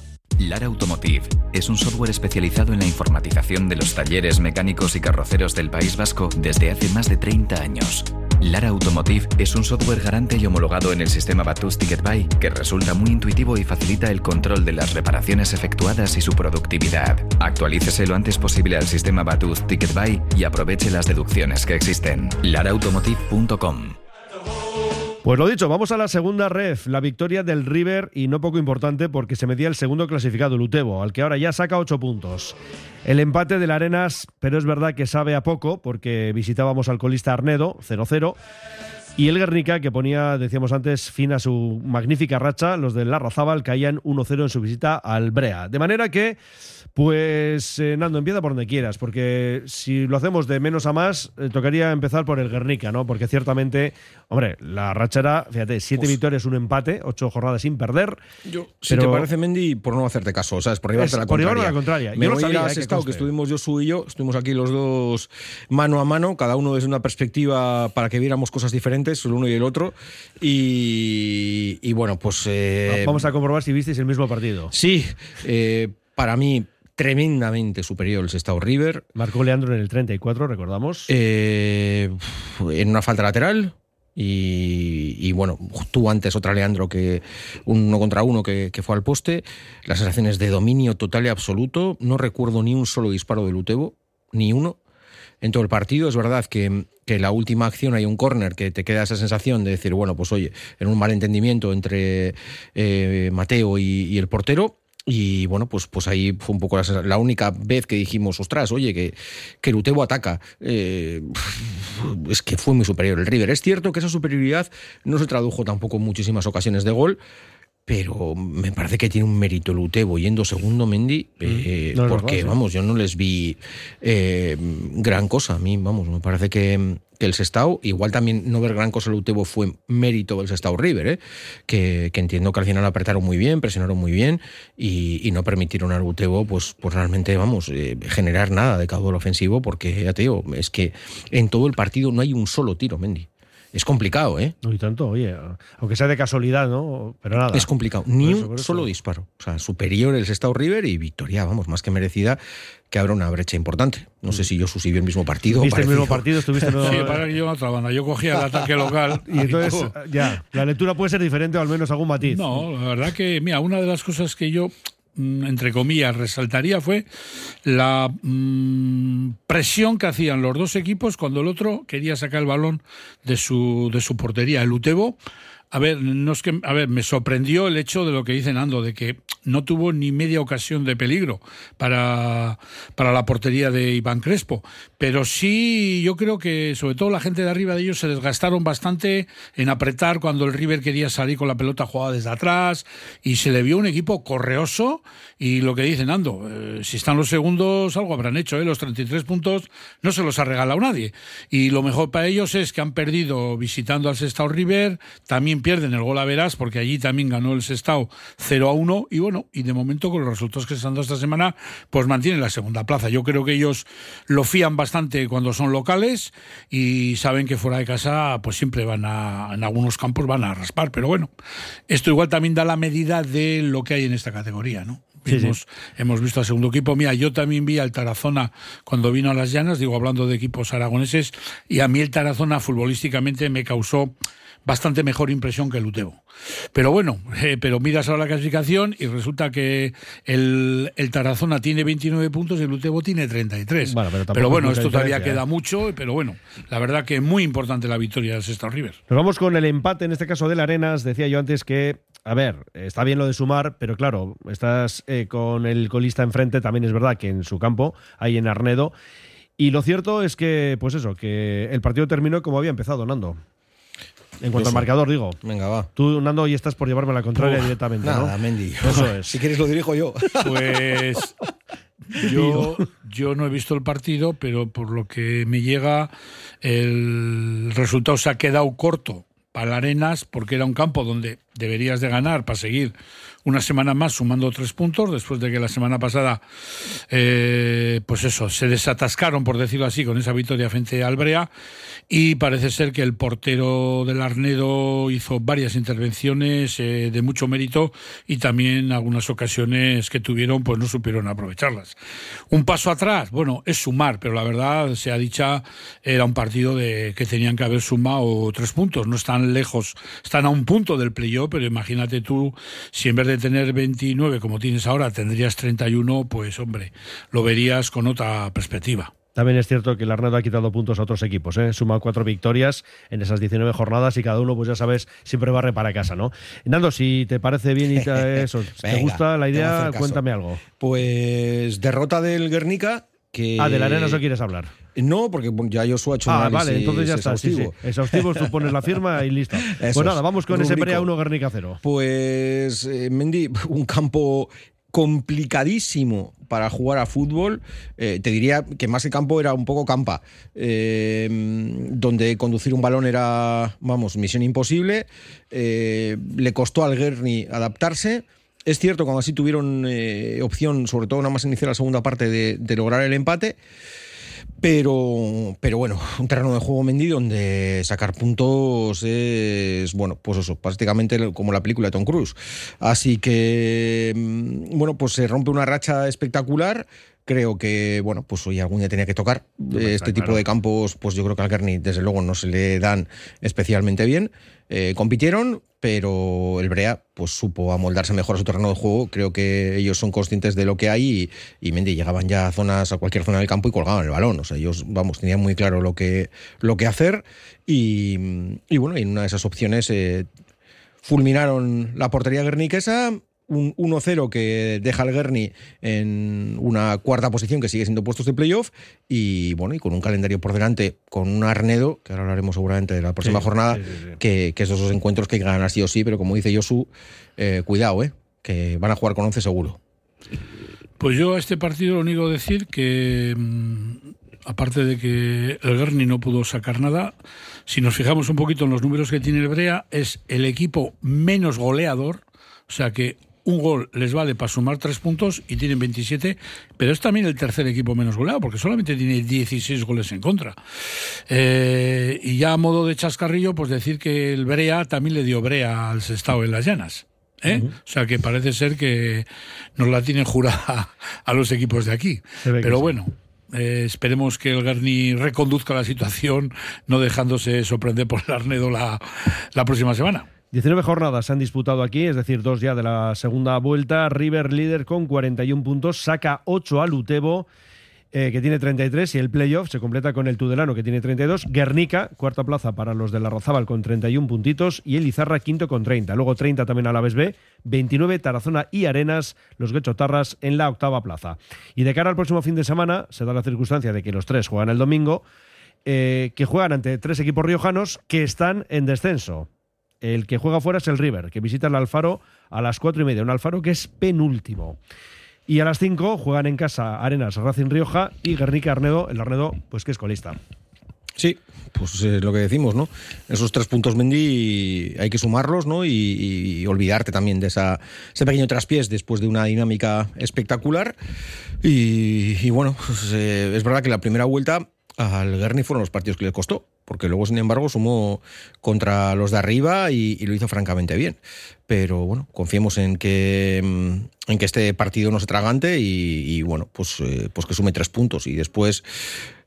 Lara Automotive es un software especializado en la informatización de los talleres mecánicos y carroceros del País Vasco desde hace más de 30 años. Lara Automotive es un software garante y homologado en el sistema Batus Ticket Buy que resulta muy intuitivo y facilita el control de las reparaciones efectuadas y su productividad. Actualícese lo antes posible al sistema Batus Ticket Buy y aproveche las deducciones que existen. laraautomotive.com pues lo dicho, vamos a la segunda ref, la victoria del River y no poco importante porque se medía el segundo clasificado, el Utebo, al que ahora ya saca ocho puntos. El empate del Arenas, pero es verdad que sabe a poco porque visitábamos al colista Arnedo, 0-0. Y el Guernica, que ponía, decíamos antes, fin a su magnífica racha, los del Larrazábal caían 1-0 en su visita al Brea. De manera que pues eh, Nando, empieza por donde quieras, porque si lo hacemos de menos a más, eh, tocaría empezar por el Guernica, ¿no? Porque ciertamente, hombre, la rachera, fíjate, siete victorias, un empate, ocho jornadas sin perder. Yo, si te parece, Mendy, por no hacerte caso, ¿sabes? Por llevarte la por contraria. la contraria. Me yo voy a ir que, que estuvimos yo, y yo, estuvimos aquí los dos mano a mano, cada uno desde una perspectiva para que viéramos cosas diferentes, el uno y el otro. Y, bueno, pues. Eh, Vamos a comprobar si visteis el mismo partido. Sí, para mí tremendamente superior el Sestao River. Marcó Leandro en el 34, recordamos. Eh, en una falta lateral. Y, bueno, tuvo antes otra Leandro que uno contra uno que, fue al poste. Las sensaciones de dominio total y absoluto. No recuerdo ni un solo disparo de Lutebo, ni uno. En todo el partido es verdad que, que la última acción hay un córner que te queda esa sensación de decir, bueno, pues oye, en un malentendimiento entre eh, Mateo y el portero, y bueno, pues, pues ahí fue un poco la, única vez que dijimos, ostras, oye, que, que Lutebo ataca. Eh, es que fue muy superior el River. Es cierto que esa superioridad no se tradujo tampoco en muchísimas ocasiones de gol, pero me parece que tiene un mérito Lutebo yendo segundo Mendy, mm. eh, porque vamos, yo no les vi eh, gran cosa. A mí, vamos, me parece que, el Sestao, igual también no ver gran cosa Lutebo fue mérito del Sestao River, ¿eh? que, entiendo que al final apretaron muy bien, presionaron muy bien y, no permitieron a Lutebo, pues, pues realmente, vamos, generar nada de caudal ofensivo, porque ya te digo, es que en todo el partido no hay un solo tiro, Mendy Es complicado, ¿eh? No y tanto, oye, aunque sea de casualidad, ¿no? Pero nada. Es complicado. Ni un solo disparo. O sea, superior el Sestao River y victoria, vamos, más que merecida, que habrá una brecha importante. No sé si yo subió el mismo partido. ¿Viste el mismo partido? ¿Estuviste Sí, para que yo otra banda. Yo cogía el ataque local. Y entonces, ya, la lectura puede ser diferente o al menos algún matiz. No, la verdad que, mira, una de las cosas que yo entre comillas, resaltaría fue la mm, presión que hacían los dos equipos cuando el otro quería sacar el balón de su, de su portería. El Utebo, a ver, no es que, a ver, me sorprendió el hecho de lo que dice Nando, de que no tuvo ni media ocasión de peligro para, para la portería de Iván Crespo. Pero sí, yo creo que sobre todo la gente de arriba de ellos se desgastaron bastante en apretar cuando el River quería salir con la pelota jugada desde atrás y se le vio un equipo correoso y lo que dice Nando, eh, si están los segundos algo habrán hecho, ¿eh? los 33 puntos no se los ha regalado nadie. Y lo mejor para ellos es que han perdido visitando al Sestao River, también pierden el gol a Verás porque allí también ganó el Sestao 0 a 1 y bueno, y de momento con los resultados que se han dado esta semana, pues mantienen la segunda plaza. Yo creo que ellos lo fían bastante cuando son locales y saben que fuera de casa pues siempre van a, en algunos campos van a raspar, pero bueno, esto igual también da la medida de lo que hay en esta categoría, ¿no? Sí, sí. Hemos, hemos visto al segundo equipo. Mira, yo también vi al Tarazona cuando vino a las Llanas, digo, hablando de equipos aragoneses, y a mí el Tarazona futbolísticamente me causó bastante mejor impresión que el Utebo. Pero bueno, eh, pero miras ahora la clasificación y resulta que el, el Tarazona tiene 29 puntos y el Utebo tiene 33. Bueno, pero pero bueno, es esto todavía diferencia, queda ¿eh? mucho, pero bueno, la verdad que muy importante la victoria del Sestao River. Nos vamos con el empate, en este caso del Arenas. Decía yo antes que, a ver, está bien lo de sumar, pero claro, estás eh, con el colista enfrente, también es verdad que en su campo, ahí en Arnedo. Y lo cierto es que, pues eso, que el partido terminó como había empezado, Nando. En cuanto Eso. al marcador, digo. Venga, va. Tú, Nando, hoy estás por llevarme la contraria Uf, directamente, nada, ¿no? Mendy. Eso es. Si quieres lo dirijo yo. Pues yo, yo no he visto el partido, pero por lo que me llega, el resultado se ha quedado corto para Arenas, porque era un campo donde deberías de ganar para seguir una semana más sumando tres puntos, después de que la semana pasada, eh, pues eso, se desatascaron, por decirlo así, con esa victoria frente a Albrea, y parece ser que el portero del Arnedo hizo varias intervenciones eh, de mucho mérito y también algunas ocasiones que tuvieron, pues no supieron aprovecharlas. Un paso atrás, bueno, es sumar, pero la verdad, sea dicha, era un partido de que tenían que haber sumado tres puntos, no están lejos, están a un punto del playoff, pero imagínate tú, si en vez de tener 29 como tienes ahora, tendrías 31, pues hombre, lo verías con otra perspectiva. También es cierto que el Arnedo ha quitado puntos a otros equipos, ¿eh? suma cuatro victorias en esas 19 jornadas y cada uno, pues ya sabes, siempre barre para casa, ¿no? Nando, si te parece bien y te, eso, te gusta la idea, cuéntame algo. Pues derrota del Guernica. Que... Ah, del Arenas no quieres hablar. No, porque ya Joshua ha hecho un Ah, vale, entonces ya está. Sí, sí. exhaustivo. Exhaustivo, tú pones la firma y listo. Eso pues es. nada, vamos con ese Rubrico. Brea 1 Guernica 0. Pues, eh, Mendy, un campo complicadísimo para jugar a fútbol. Eh, te diría que más que campo era un poco campa, eh, donde conducir un balón era, vamos, misión imposible. Eh, le costó al Guerni adaptarse. Es cierto, cuando así tuvieron eh, opción, sobre todo nada más iniciar la segunda parte, de, de lograr el empate. Pero, pero bueno, un terreno de juego Mendy donde sacar puntos es, bueno, pues eso, prácticamente como la película de Tom Cruise. Así que, mm, bueno, pues se rompe una racha espectacular. Creo que, bueno, pues hoy algún día tenía que tocar. Hombre, este tipo claro. de campos, pues yo creo que al Kearney, desde luego, no se le dan especialmente bien. Eh, compitieron, pero el Brea pues supo amoldarse mejor a su terreno de juego. Creo que ellos son conscientes de lo que hay y, y Mendy llegaban ya a zonas, a cualquier zona del campo y colgaban el balón. O sea, ellos, vamos, tenían muy claro lo que, lo que hacer y, y bueno, en una de esas opciones eh, fulminaron la portería guerniquesa. Un 1-0 que deja al Guerni en una cuarta posición que sigue siendo puestos de playoff y bueno, y con un calendario por delante, con un Arnedo, que ahora hablaremos seguramente de la próxima Sí, jornada, sí, sí. Que, que esos dos encuentros que hay que ganar sí o sí, pero como dice Josu, eh, cuidado, eh, que van a jugar con 11 seguro. Pues yo a este partido lo único decir que, mm, aparte de que el Guerni no pudo sacar nada, si nos fijamos un poquito en los números que tiene el Brea, es el equipo menos goleador, o sea que un gol les vale para sumar tres puntos y tienen 27, pero es también el tercer equipo menos goleado, porque solamente tiene 16 goles en contra. Eh, y ya a modo de chascarrillo, pues decir que el Brea también le dio Brea al Sestao en las llanas. ¿eh? O sea que parece ser que nos la tienen jurada a los equipos de aquí. Pero bueno, eh, esperemos que el Garni reconduzca la situación, no dejándose sorprender por el Arnedo la, la próxima semana. 19 jornadas se han disputado aquí, es decir, dos ya de la segunda vuelta. River líder con 41 puntos, saca 8 al Utebo. Eh, que tiene 33 y el playoff se completa con el Tudelano que tiene 32, Guernica, cuarta plaza para los de la Rozábal con 31 puntitos y el Izarra quinto con 30, luego 30 también a la B, 29 Tarazona y Arenas, los Guechotarras en la octava plaza. Y de cara al próximo fin de semana se da la circunstancia de que los tres juegan el domingo, eh, que juegan ante tres equipos riojanos que están en descenso. El que juega fuera es el River, que visita el Alfaro a las cuatro y media, un Alfaro que es penúltimo. Y a las 5 juegan en casa Arenas, Racing Rioja y Guernica Arnedo, el Arnedo, pues que es colista. Sí, pues es lo que decimos, ¿no? Esos tres puntos Mendy hay que sumarlos, ¿no? Y, olvidarte también de ese pequeño traspiés después de una dinámica espectacular. Y, bueno, pues, eh, es verdad que la primera vuelta al Guernica fueron los partidos que le costó porque luego, sin embargo, sumó contra los de arriba y, lo hizo francamente bien. Pero bueno, confiemos en que, mm, en que este partido no se tragante y, bueno, pues, eh, pues que sume tres puntos. Y después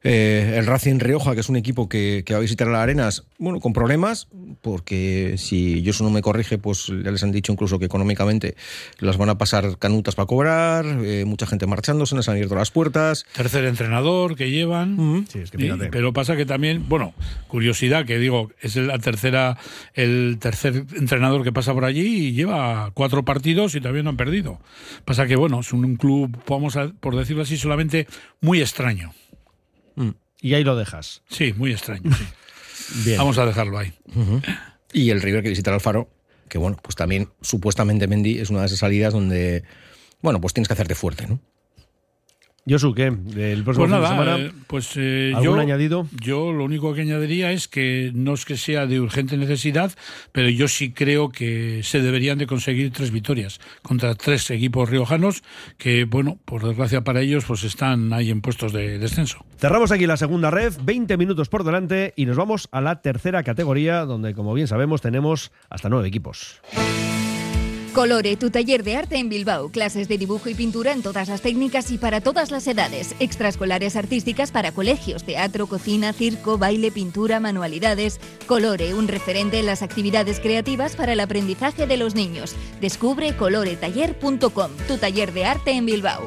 eh, el Racing Rioja, que es un equipo que, va a visitar las Arenas, bueno, con problemas, porque si yo eso no me corrige, pues ya les han dicho incluso que económicamente las van a pasar canutas para cobrar, eh, mucha gente marchándose, les han abierto las puertas. Tercer entrenador que llevan. Sí, es que pero pasa que también, bueno, curiosidad que digo, es la tercera, el tercer entrenador que pasa por allí y lleva cuatro partidos y todavía no han perdido. Pasa que, bueno, es un, club, vamos a, por decirlo así, solamente muy extraño. Mm. Y ahí lo dejas. Sí, muy extraño. Sí. Vamos a dejarlo ahí. Y el River que visita el Alfaro, que bueno, pues también supuestamente Mendy es una de esas salidas donde, bueno, pues tienes que hacerte fuerte, ¿no? Josu, ¿qué? El próximo pues fin de semana, eh, pues eh, ¿algún yo, añadido? Yo lo único que añadiría es que no es que sea de urgente necesidad, pero yo sí creo que se deberían de conseguir tres victorias contra tres equipos riojanos que, bueno, por desgracia para ellos, pues están ahí en puestos de descenso. Cerramos aquí la segunda red, 20 minutos por delante y nos vamos a la tercera categoría, donde, como bien sabemos, tenemos hasta nueve equipos. Colore, tu taller de arte en Bilbao. Clases de dibujo y pintura en todas las técnicas y para todas las edades. Extraescolares artísticas para colegios, teatro, cocina, circo, baile, pintura, manualidades. Colore, un referente en las actividades creativas para el aprendizaje de los niños. Descubre coloretaller.com, tu taller de arte en Bilbao.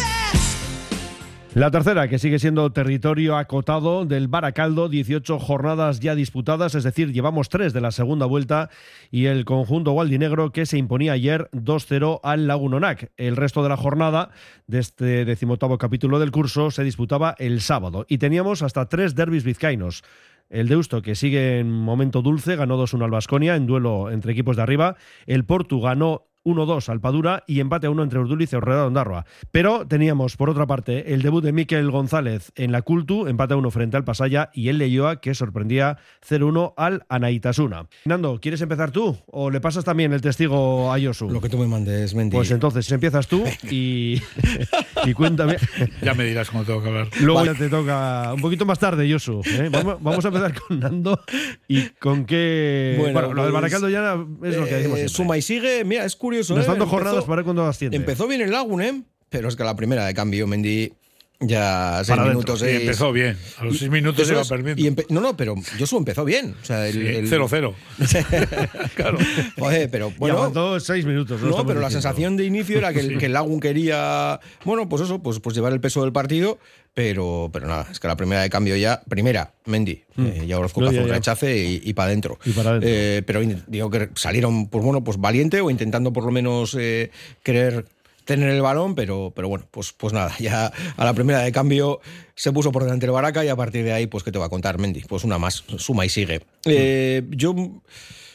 La tercera, que sigue siendo territorio acotado del Baracaldo, 18 jornadas ya disputadas, es decir, llevamos tres de la segunda vuelta y el conjunto gualdinegro que se imponía ayer 2-0 al Lagunonac. El resto de la jornada de este decimoctavo capítulo del curso se disputaba el sábado y teníamos hasta tres derbis vizcaínos. El Deusto, que sigue en momento dulce, ganó 2-1 al Basconia en duelo entre equipos de arriba. El Portu ganó 1-2 al Padura y empate a 1 entre Urduliz y Orreda Ondarroa. Pero teníamos, por otra parte, el debut de Miquel González en la Cultu, empate a 1 frente al Pasaya, y el Leyoa, que sorprendía 0-1 al Anaitasuna. Nando, ¿quieres empezar tú o le pasas también el testigo a Yosu? Lo que tú me mandes, Mendy. Pues entonces empiezas tú y, y cuéntame. Ya me dirás cómo tengo que hablar. Luego ya te toca un poquito más tarde, Yosu. ¿eh? Vamos, vamos a empezar con Nando y con qué. Bueno, lo del pues, Baracaldo ya es lo que decimos. eh, siempre. suma y sigue, mira, es curioso. Nos ¿eh? dan dos Empezó- jornadas para ver cuándo asciende. Empezó bien el Lagun, ¿eh? Pero es que la primera de cambio, Mendy, ya seis minutos. Y empezó bien. A los Y- seis minutos iba perdiendo. Y no, no, pero Josu empezó bien. O sea, el, Sí, el- 0-0. claro. Joder, pero Y bueno. aguantó seis minutos. No, pero la sensación de inicio era que el, Sí. que el Lagun quería, bueno, pues eso, pues, pues llevar el peso del partido, pero, pero nada, es que la primera de cambio ya, primera, Mendy, Mm. eh, ya Orozco No, que hace ya, un ya. rechace y, para adentro. Y para adentro. Eh, pero digo que salieron, pues bueno, pues valiente o intentando por lo menos eh, querer tener el balón, pero, pero bueno, pues, pues nada, ya a la primera de cambio se puso por delante el Baraca y a partir de ahí, pues ¿qué te va a contar, Mendy? Pues una más, suma y sigue. Eh, yo,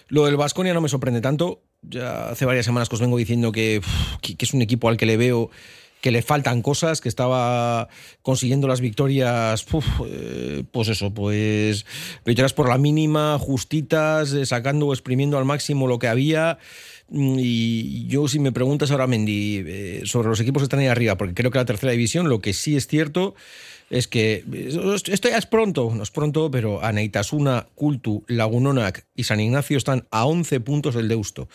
lo del Vasconia no me sorprende tanto, ya hace varias semanas que os vengo diciendo que- que es un equipo al que le veo que le faltan cosas, que estaba consiguiendo las victorias, uf, eh, pues eso, pues victorias por la mínima, justitas, eh, sacando o exprimiendo al máximo lo que había. Mm, Y yo, si me preguntas ahora, Mendy, eh, sobre los equipos que están ahí arriba, porque creo que la tercera división, lo que sí es cierto es que eh, esto ya es pronto, no es pronto, pero Aneitasuna, Cultu, Lagunonac y San Ignacio están a 11 puntos del Deusto.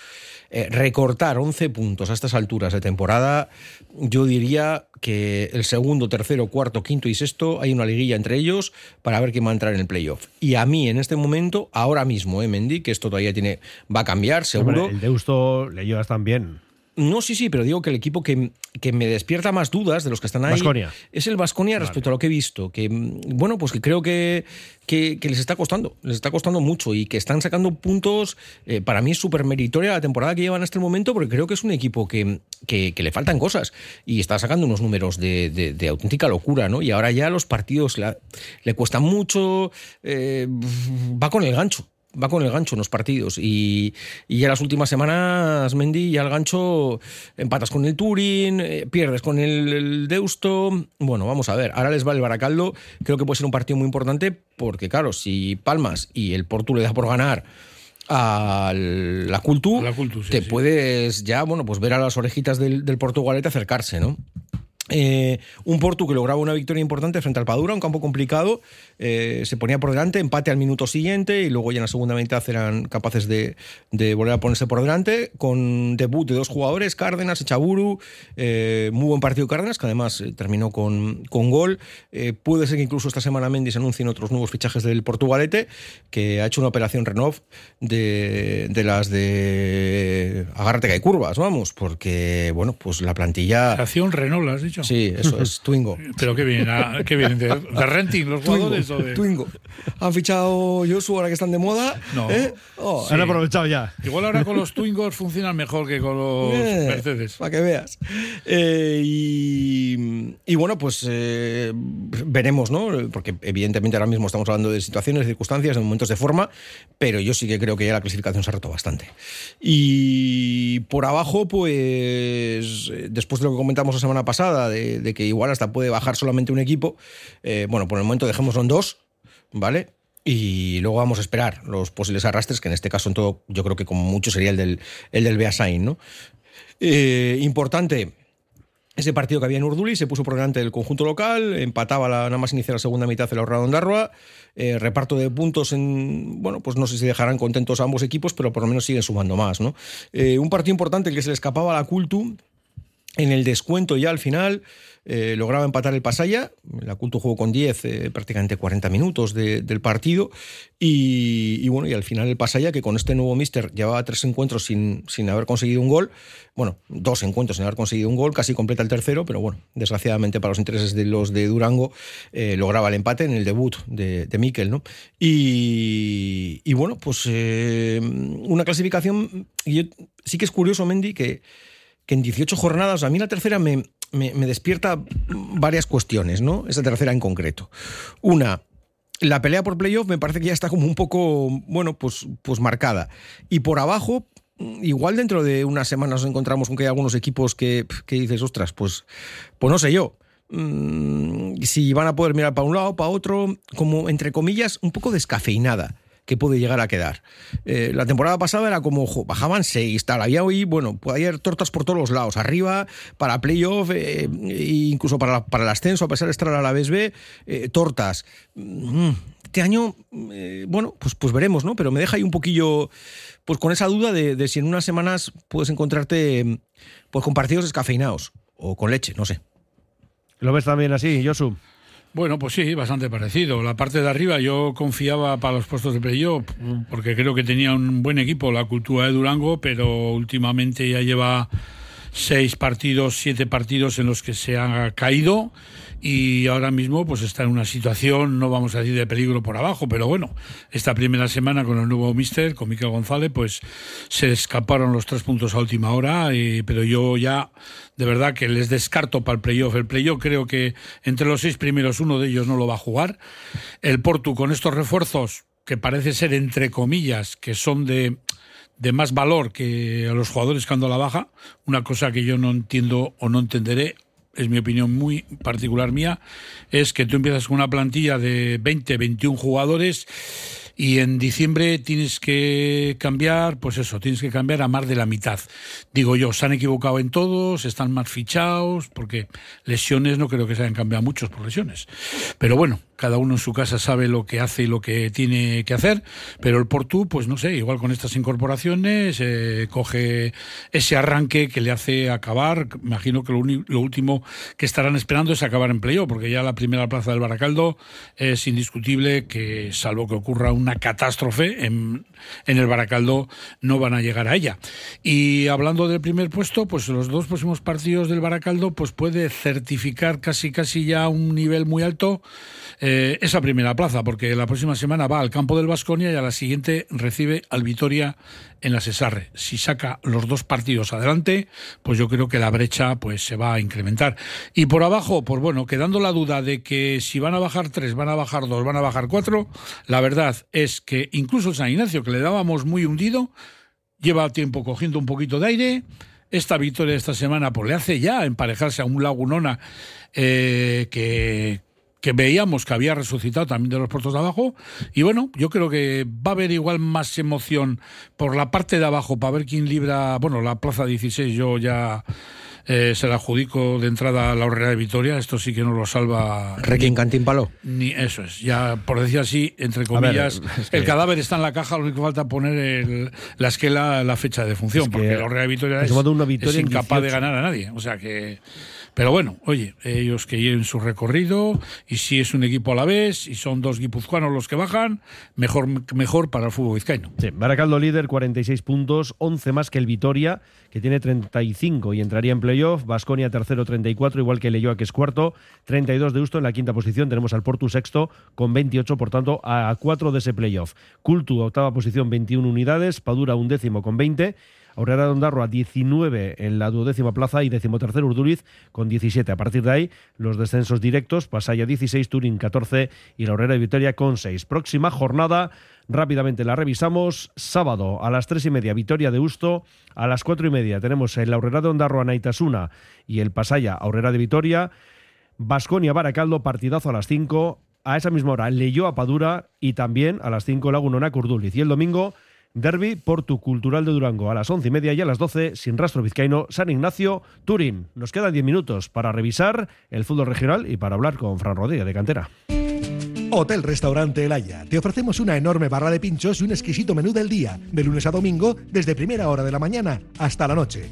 Eh, recortar 11 puntos a estas alturas de temporada, yo diría que el segundo, tercero, cuarto, quinto y sexto hay una liguilla entre ellos para ver quién va a entrar en el playoff. Y a mí en este momento, ahora mismo, eh, Mendy, que esto todavía tiene, va a cambiar, seguro. Hombre, el Deusto le llevas también. No, sí, sí, pero digo que el equipo que, que me despierta más dudas de los que están ahí Baskonia. es el Vasconia respecto a lo que he visto. Que, mm, bueno, pues que creo que, que, que les está costando, les está costando mucho y que están sacando puntos. eh, para mí es súper meritoria la temporada que llevan hasta el momento, porque creo que es un equipo que, que, que le faltan cosas y está sacando unos números de, de- de auténtica locura, ¿no? Y ahora ya los partidos la- le cuestan mucho, eh, va con el gancho va con el gancho en los partidos. Y, y ya las últimas semanas, Mendy, ya el gancho empatas con el Turín, eh, pierdes con el, el Deusto. Bueno, vamos a ver. Ahora les va el Baracaldo. Creo que puede ser un partido muy importante porque, claro, si Palmas y el Portu le da por ganar a la Cultu, te puedes ya, bueno, pues ver a las orejitas del, del Portugalete acercarse, ¿no? Eh, un Portu que lograba una victoria importante frente al Padura, un campo complicado, eh, se ponía por delante, empate al minuto siguiente y luego ya en la segunda mitad eran capaces de, de volver a ponerse por delante con debut de dos jugadores, Cárdenas y Chaburu, eh, muy buen partido Cárdenas, que además eh, terminó con, con gol. Puede ser que incluso esta semana Mendy se anuncien otros nuevos fichajes del Portugalete, que ha hecho una operación Renov de, de las de agárrate que hay curvas, vamos, porque bueno, pues la plantilla... Acción Renault, ¿has dicho? Sí, eso es, Twingo. Pero qué vienen, a- qué vienen de, de renting los Twingo, jugadores o de... Twingo. Han fichado Josu ahora que están de moda. No. ¿eh? Oh, Sí. Han aprovechado ya. Igual ahora con los Twingos funcionan mejor que con los Eh, Mercedes. Para que veas. Eh, y, y bueno, pues eh, veremos, ¿no? Porque evidentemente ahora mismo estamos hablando de situaciones, de circunstancias, de momentos de forma, pero yo sí que creo que ya la clasificación se ha roto bastante. Y por abajo, pues después de lo que comentamos la semana pasada, de, que igual hasta puede bajar solamente un equipo, eh, bueno, por el momento dejémoslo en dos, ¿vale? Y luego vamos a esperar los posibles arrastres, que en este caso en todo yo creo que como mucho sería el del, el del Beasain, ¿no? Eh, importante, ese partido que había en Urduli se puso por delante del conjunto local, empataba la, nada más iniciar la segunda mitad el ahorrado Ondarroa, eh, reparto de puntos en, bueno, pues no sé si dejarán contentos a ambos equipos, pero por lo menos siguen sumando más, ¿no? Eh, un partido importante el que se le escapaba a la Cultu, en el descuento ya al final eh, lograba empatar el Pasaya. La Culto jugó con 10, eh, prácticamente 40 minutos de- del partido. Y, bueno, y al final el Pasaya, que con este nuevo míster llevaba tres encuentros sin, sin haber conseguido un gol. Bueno, dos encuentros sin haber conseguido un gol, casi completa el tercero, pero bueno, desgraciadamente para los intereses de los de Durango, eh, lograba el empate en el debut de, de Miquel, ¿no? Y, bueno, pues una clasificación. Sí que es curioso, Mendy, que en 18 jornadas, a mí la tercera me, me- me despierta varias cuestiones, ¿no? Esa tercera en concreto. Una, la pelea por playoff me parece que ya está como un poco, bueno, pues, pues marcada. Y por abajo, igual dentro de unas semanas nos encontramos con que hay algunos equipos que, que dices, ostras, pues, pues no sé yo. Mm, si van a poder mirar para un lado, para otro, como entre comillas, un poco descafeinada que puede llegar a quedar. Eh, la temporada pasada era como, bajaban seis, tal, había hoy, bueno, puede haber tortas por todos los lados, arriba, para playoff, eh, e incluso para, para el ascenso, a pesar de estar a la vez B, eh, tortas. Mm, Este año, eh, bueno, pues, pues veremos, ¿no? Pero me deja ahí un poquillo, pues con esa duda de, de si en unas semanas puedes encontrarte pues con partidos descafeinados o con leche, no sé. ¿Lo ves también así, Josu? Bueno, pues sí, bastante parecido. La parte de arriba yo confiaba para los puestos de playoff porque creo que tenía un buen equipo la cultura de Durango, pero últimamente ya lleva seis partidos, siete partidos en los que se ha caído y ahora mismo pues está en una situación, no vamos a decir de peligro por abajo, pero bueno, esta primera semana con el nuevo mister, con Miquel González, pues se escaparon los tres puntos a última hora, pero yo ya de verdad que les descarto para el playoff. El playoff creo que entre los seis primeros uno de ellos no lo va a jugar. El Portu con estos refuerzos que parece ser entre comillas que son de de más valor que a los jugadores cuando la baja, una cosa que yo no entiendo o no entenderé, es mi opinión muy particular mía, es que tú empiezas con una plantilla de 20, 21 jugadores y en diciembre tienes que cambiar, pues eso, tienes que cambiar a más de la mitad. Digo yo, se han equivocado en todos, están más fichados, porque lesiones no creo que se hayan cambiado muchos por lesiones. Pero bueno, cada uno en su casa sabe lo que hace y lo que tiene que hacer, pero el Portu, pues no sé, igual con estas incorporaciones, eh, coge ese arranque que le hace acabar. Imagino que lo, lo, último que estarán esperando es acabar en playoff, porque ya la primera plaza del Baracaldo es indiscutible que, salvo que ocurra una catástrofe en, en el Baracaldo, no van a llegar a ella. Y hablando del primer puesto, pues los dos próximos partidos del Baracaldo, pues puede certificar casi casi ya un nivel muy alto eh, esa primera plaza, porque la próxima semana va al campo del Vasconia y a la siguiente recibe al Vitoria en la Cesarre. Si saca los dos partidos adelante, pues yo creo que la brecha pues se va a incrementar. Y por abajo, pues bueno, quedando la duda de que si van a bajar tres, van a bajar dos, van a bajar cuatro, la verdad es que incluso San Ignacio, que le dábamos muy hundido, lleva tiempo cogiendo un poquito de aire. Esta victoria de esta semana pues le hace ya emparejarse a un Lagunona eh, que que veíamos que había resucitado también de los puertos de abajo. Y bueno, yo creo que va a haber igual más emoción por la parte de abajo para ver quién libra. Bueno, la plaza 16 yo ya eh, se la adjudico de entrada a la horrera de Vitoria. Esto sí que no lo salva. Requiem Cantín Palo. Ni eso es. Ya, por decir así, entre comillas, ver, es que... el cadáver está en la caja, lo único que falta poner el, la esquela, la fecha de es que porque la horrera de Vitoria es incapaz de ganar a nadie. O sea que. Pero bueno, oye, ellos que lleven su recorrido y si es un equipo a la vez y son dos guipuzcoanos los que bajan, mejor, mejor para el fútbol vizcaíno. Sí, Baracaldo líder, 46 puntos, 11 más que el Vitoria, que tiene 35 y entraría en playoff. Basconia tercero, 34, igual que Leyoa, que es cuarto. 32 de Usto en la quinta posición. Tenemos al Portu sexto con 28, por tanto, a 4 de ese playoff. Cultu, octava posición, 21 unidades. Padura, un décimo con 20. Aurora de Ondarro a 19 en la duodécima plaza y decimotercero Urduriz con 17. A partir de ahí, los descensos directos, Pasaya 16, Turín 14 y la Aurora de Vitoria con 6. Próxima jornada, rápidamente la revisamos. Sábado a las 3 y media, Vitoria de Usto. A las 4 y media tenemos el Aurora de Ondarro Naitasuna y el Pasaya Aurora de Vitoria. Basconia Baracaldo, partidazo a las 5. A esa misma hora, Leyó a Padura y también a las 5 Lagunona Curduliz. Y el domingo, Derby, Portu Cultural de Durango a las once y media y a las doce, sin rastro vizcaíno, San Ignacio, Turín. Nos quedan diez minutos para revisar el fútbol regional y para hablar con Fran Rodríguez de Cantera. Hotel Restaurante El Haya. Te ofrecemos una enorme barra de pinchos y un exquisito menú del día, de lunes a domingo, desde primera hora de la mañana hasta la noche.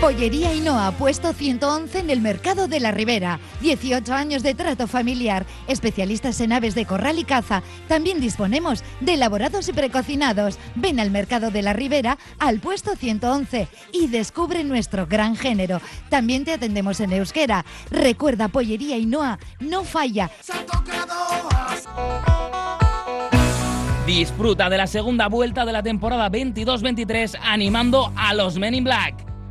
Pollería Hinoa, puesto 111 en el Mercado de la Ribera. 18 años de trato familiar, especialistas en aves de corral y caza. También disponemos de elaborados y precocinados. Ven al Mercado de la Ribera, al puesto 111 y descubre nuestro gran género. También te atendemos en euskera. Recuerda, Pollería Hinoa, no falla. Disfruta de la segunda vuelta de la temporada 22-23 animando a los Men in Black.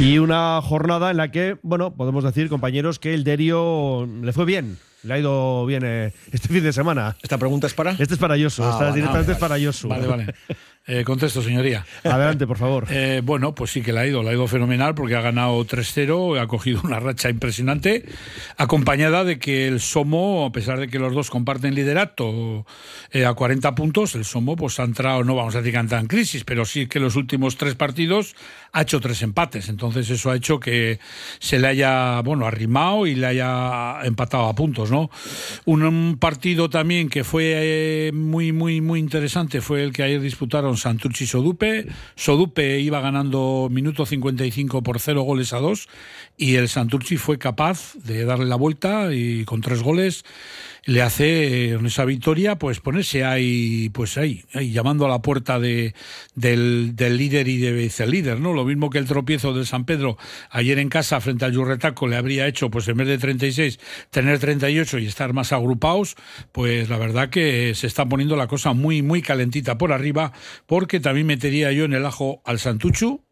Y una jornada en la que, bueno, podemos decir, compañeros, que el Derio le fue bien. Le ha ido bien eh, este fin de semana. ¿Esta pregunta es para? Este es para Yosu. Ah, Esta vale, directamente vale, es para Yosu. Vale, vale. Eh, contesto, señoría. Adelante, por favor. Eh, bueno, pues sí que la ha ido, la ha ido fenomenal porque ha ganado 3-0, ha cogido una racha impresionante, acompañada de que el Somo, a pesar de que los dos comparten liderato eh, a 40 puntos, el Somo pues ha entrado, no vamos a decir que ha entrado en crisis, pero sí que los últimos tres partidos ha hecho tres empates. Entonces eso ha hecho que se le haya, bueno, arrimado y le haya empatado a puntos, ¿no? Un, un partido también que fue eh, muy, muy, muy interesante fue el que ayer disputaron Santurchi y Sodupe. Sodupe iba ganando minuto 55 por 0 goles a 2 y el Santurchi fue capaz de darle la vuelta y con tres goles le hace en esa victoria pues ponerse ahí pues ahí, ahí llamando a la puerta de, del, líder y de vicelíder no lo mismo que el tropiezo del San Pedro ayer en casa frente al Yurretaco le habría hecho pues en vez de 36 tener 38 y estar más agrupados pues la verdad que se está poniendo la cosa muy muy calentita por arriba porque también metería yo en el ajo al Santuchu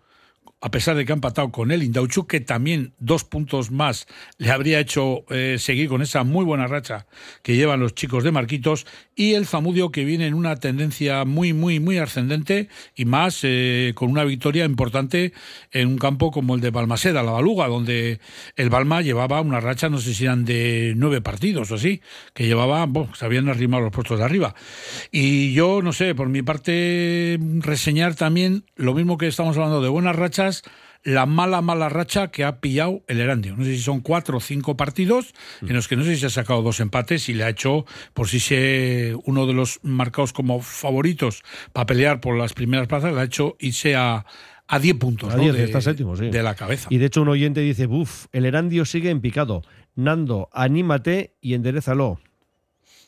a pesar de que ha empatado con el Indauchu, que también dos puntos más le habría hecho eh, seguir con esa muy buena racha que llevan los chicos de Marquitos, y el Zamudio, que viene en una tendencia muy, muy, muy ascendente, y más eh, con una victoria importante en un campo como el de Balmaseda, la Baluga, donde el Balma llevaba una racha, no sé si eran de nueve partidos o así, que llevaba, bueno, se habían arrimado los puestos de arriba. Y yo, no sé, por mi parte, reseñar también lo mismo que estamos hablando de buenas rachas, la mala, mala racha que ha pillado el Erandio. No sé si son cuatro o cinco partidos en los que no sé si se ha sacado dos empates y le ha hecho, por si se uno de los marcados como favoritos para pelear por las primeras plazas, le ha hecho irse a, a 10 puntos A ¿no? 10, de, está séptimo, sí. de la cabeza. Y de hecho un oyente dice, buf, el Erandio sigue en picado. Nando, anímate y enderezalo.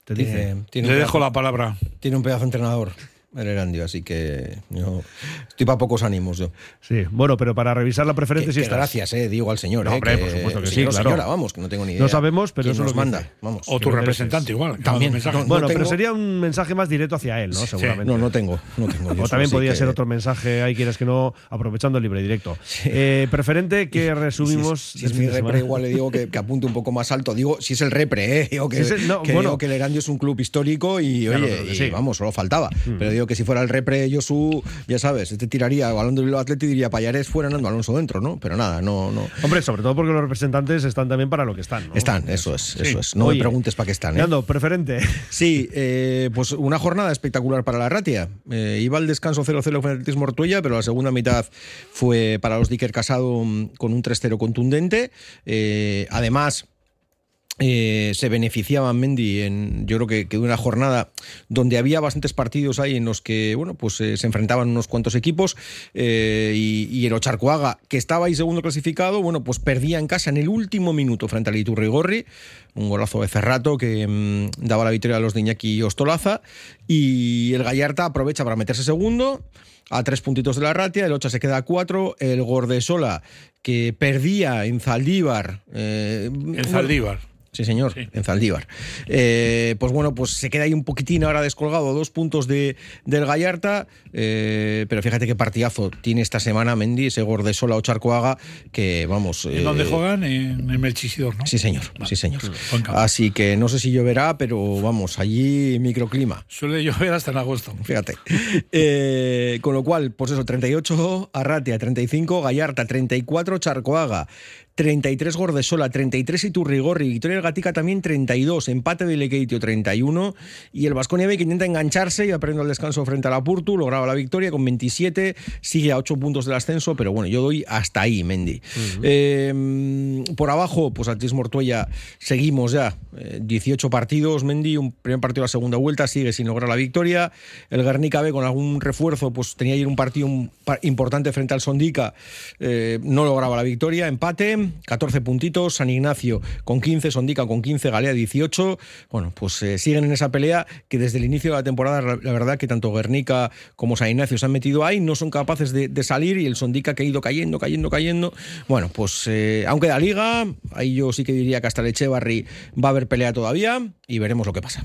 Te dice. Tiene- tiene Le un dejo pedazo- la palabra. Tiene un pedazo de entrenador, el Erandio, así que yo estoy para pocos ánimos yo. Sí, bueno, pero para revisar la preferencia Que- sí que estás. gracias, eh, digo al señor. No, eh, hombre, que- por supuesto que sí, claro. señora, vamos, que no tengo ni idea. No sabemos, pero eso nos lo manda. Vamos. O tu representante igual. También. No, bueno, tengo- pero sería un mensaje más directo hacia él, ¿no? Seguramente. No, no tengo, no tengo. O también podría que- ser otro mensaje, ahí quieres que no, aprovechando el libre directo. Eh, preferente que resumimos. Si es, si es mi repre, igual le digo que, que apunte un poco más alto. Digo, si es el repre, ¿eh? Digo que, Si es el- no, que, bueno. digo que el Erandio es un club histórico y, oye, sí. vamos, solo faltaba. Mm. Pero digo que si fuera el repre Josu, ya sabes, este tiraría balón del Bilbao Atleti y diría Payares fuera, Nando Alonso dentro, ¿no? Pero nada, no, no. Hombre, sobre todo porque los representantes están también para lo que están. ¿no? Están, eso es, Sí. eso es. No Oye, me preguntes para qué están, ¿eh? Nando, preferente. Sí, eh, pues una jornada espectacular para la Ratia. Eh, iba al descanso 0-0 con el Atletismo Ortuella, pero la segunda mitad fue para los Dicker Casado mm, con un 3-0 contundente. Eh, además, eh, se beneficiaban Mendy en yo creo que, que de una jornada donde había bastantes partidos ahí en los que bueno pues eh, se enfrentaban unos cuantos equipos eh, y, el Ocharcoaga que estaba ahí segundo clasificado bueno pues perdía en casa en el último minuto frente al Iturrigorri un golazo de Cerrato que mm, daba la victoria a los de y Ostolaza y el Gallarta aprovecha para meterse segundo a tres puntitos de la ratia, el Ocha se queda a cuatro, el Gordesola que perdía en Zaldívar. En Zaldívar. Sí, señor, en Zaldívar. Eh, pues bueno, pues se queda ahí un poquitín ahora descolgado, dos puntos de, del Gallarta, eh, pero fíjate qué partidazo tiene esta semana Mendy, ese Gordesola o Charcoaga, que vamos... ¿En eh, dónde juegan? En, en Melchisidor, ¿no? Sí, señor, sí, señor. Así que no sé si lloverá, pero vamos, allí microclima. Suele llover hasta en agosto. Fíjate. Eh, con lo cual, pues eso, 38 Arratia, 35 Gallarta, 34 Charcoaga, 33 Gordesola, 33 Iturrigorri, Victoria del Gatica también 32, empate de Lequeitio 31 y el Vasconia B que intenta engancharse y aprendo el descanso frente a la Purtu, lograba la victoria con 27, sigue a 8 puntos del ascenso, pero bueno, yo doy hasta ahí, Mendy. Eh, por abajo, pues Altis Mortuella seguimos ya, eh, 18 partidos, Mendy, un primer partido a la segunda vuelta, sigue sin lograr la victoria, el Guernica B con algún refuerzo, pues tenía ayer un partido importante frente al Sondica, eh, no lograba la victoria, empate, 14 puntitos, San Ignacio con 15, Sondica con 15, Galea 18. Bueno, pues eh, siguen en esa pelea que desde el inicio de la temporada, la, verdad que tanto Guernica como San Ignacio se han metido ahí, no son capaces de, de salir y el Sondica que ha ido cayendo, cayendo, cayendo. Bueno, pues eh, aunque da liga, ahí yo sí que diría que hasta el Echevarri va a haber pelea todavía y veremos lo que pasa.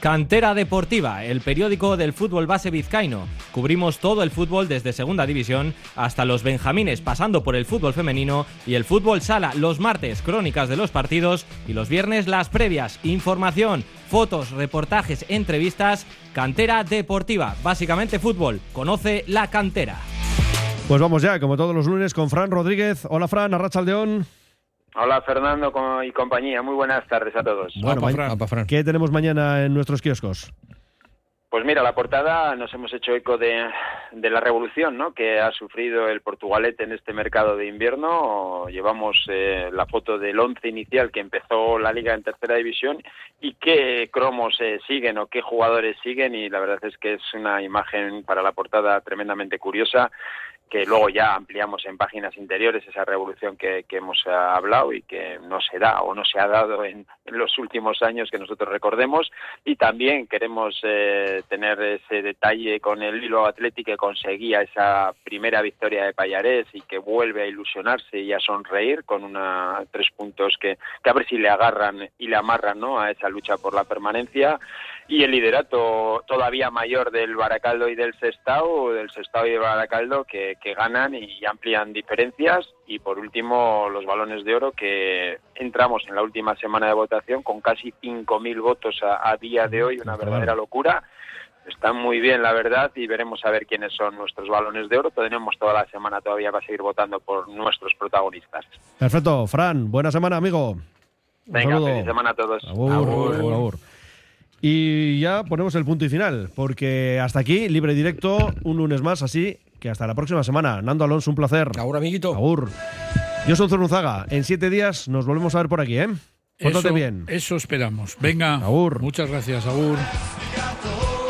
Cantera Deportiva, el periódico del fútbol base vizcaíno. Cubrimos todo el fútbol desde Segunda División hasta los Benjamines, pasando por el fútbol femenino y el fútbol sala. Los martes, crónicas de los partidos y los viernes, las previas. Información, fotos, reportajes, entrevistas. Cantera Deportiva, básicamente fútbol. Conoce la cantera. Pues vamos ya, como todos los lunes, con Fran Rodríguez. Hola, Fran, Arrachaldeón. Hola Fernando y compañía, muy buenas tardes a todos. Bueno, ma- ¿qué tenemos mañana en nuestros kioscos? Pues mira, la portada nos hemos hecho eco de, de la revolución ¿no? que ha sufrido el Portugalete en este mercado de invierno. Llevamos eh, la foto del once inicial que empezó la liga en tercera división y qué cromos eh, siguen o qué jugadores siguen y la verdad es que es una imagen para la portada tremendamente curiosa que luego ya ampliamos en páginas interiores esa revolución que, hemos eh, hablado y que no se da o no se ha dado en, los últimos años que nosotros recordemos y también queremos eh, tener ese detalle con el Bilbao Athletic que conseguía esa primera victoria de Payarés y que vuelve a ilusionarse y a sonreír con una tres puntos que, que a ver si le agarran y le amarran ¿no? a esa lucha por la permanencia y el liderato todavía mayor del Baracaldo y del Sestao, del Sestao y del Baracaldo que, que ganan y amplían diferencias y por último los balones de oro que entramos en la última semana de votación con casi 5.000 votos a, a día de hoy, una verdadera locura. Están muy bien, la verdad, y veremos a ver quiénes son nuestros balones de oro. Tenemos toda la semana todavía para seguir votando por nuestros protagonistas. Perfecto, Fran, buena semana, amigo. Venga, feliz semana a todos. Agur, agur, agur. Y ya ponemos el punto y final, porque hasta aquí, libre y directo, un lunes más, así que hasta la próxima semana. Nando Alonso, un placer. Agur, amiguito. Agur. Yo soy Zurunzaga. En siete días nos volvemos a ver por aquí, ¿eh? Pórtate Eso- bien. Eso esperamos. Venga. Muchas gracias, Agur.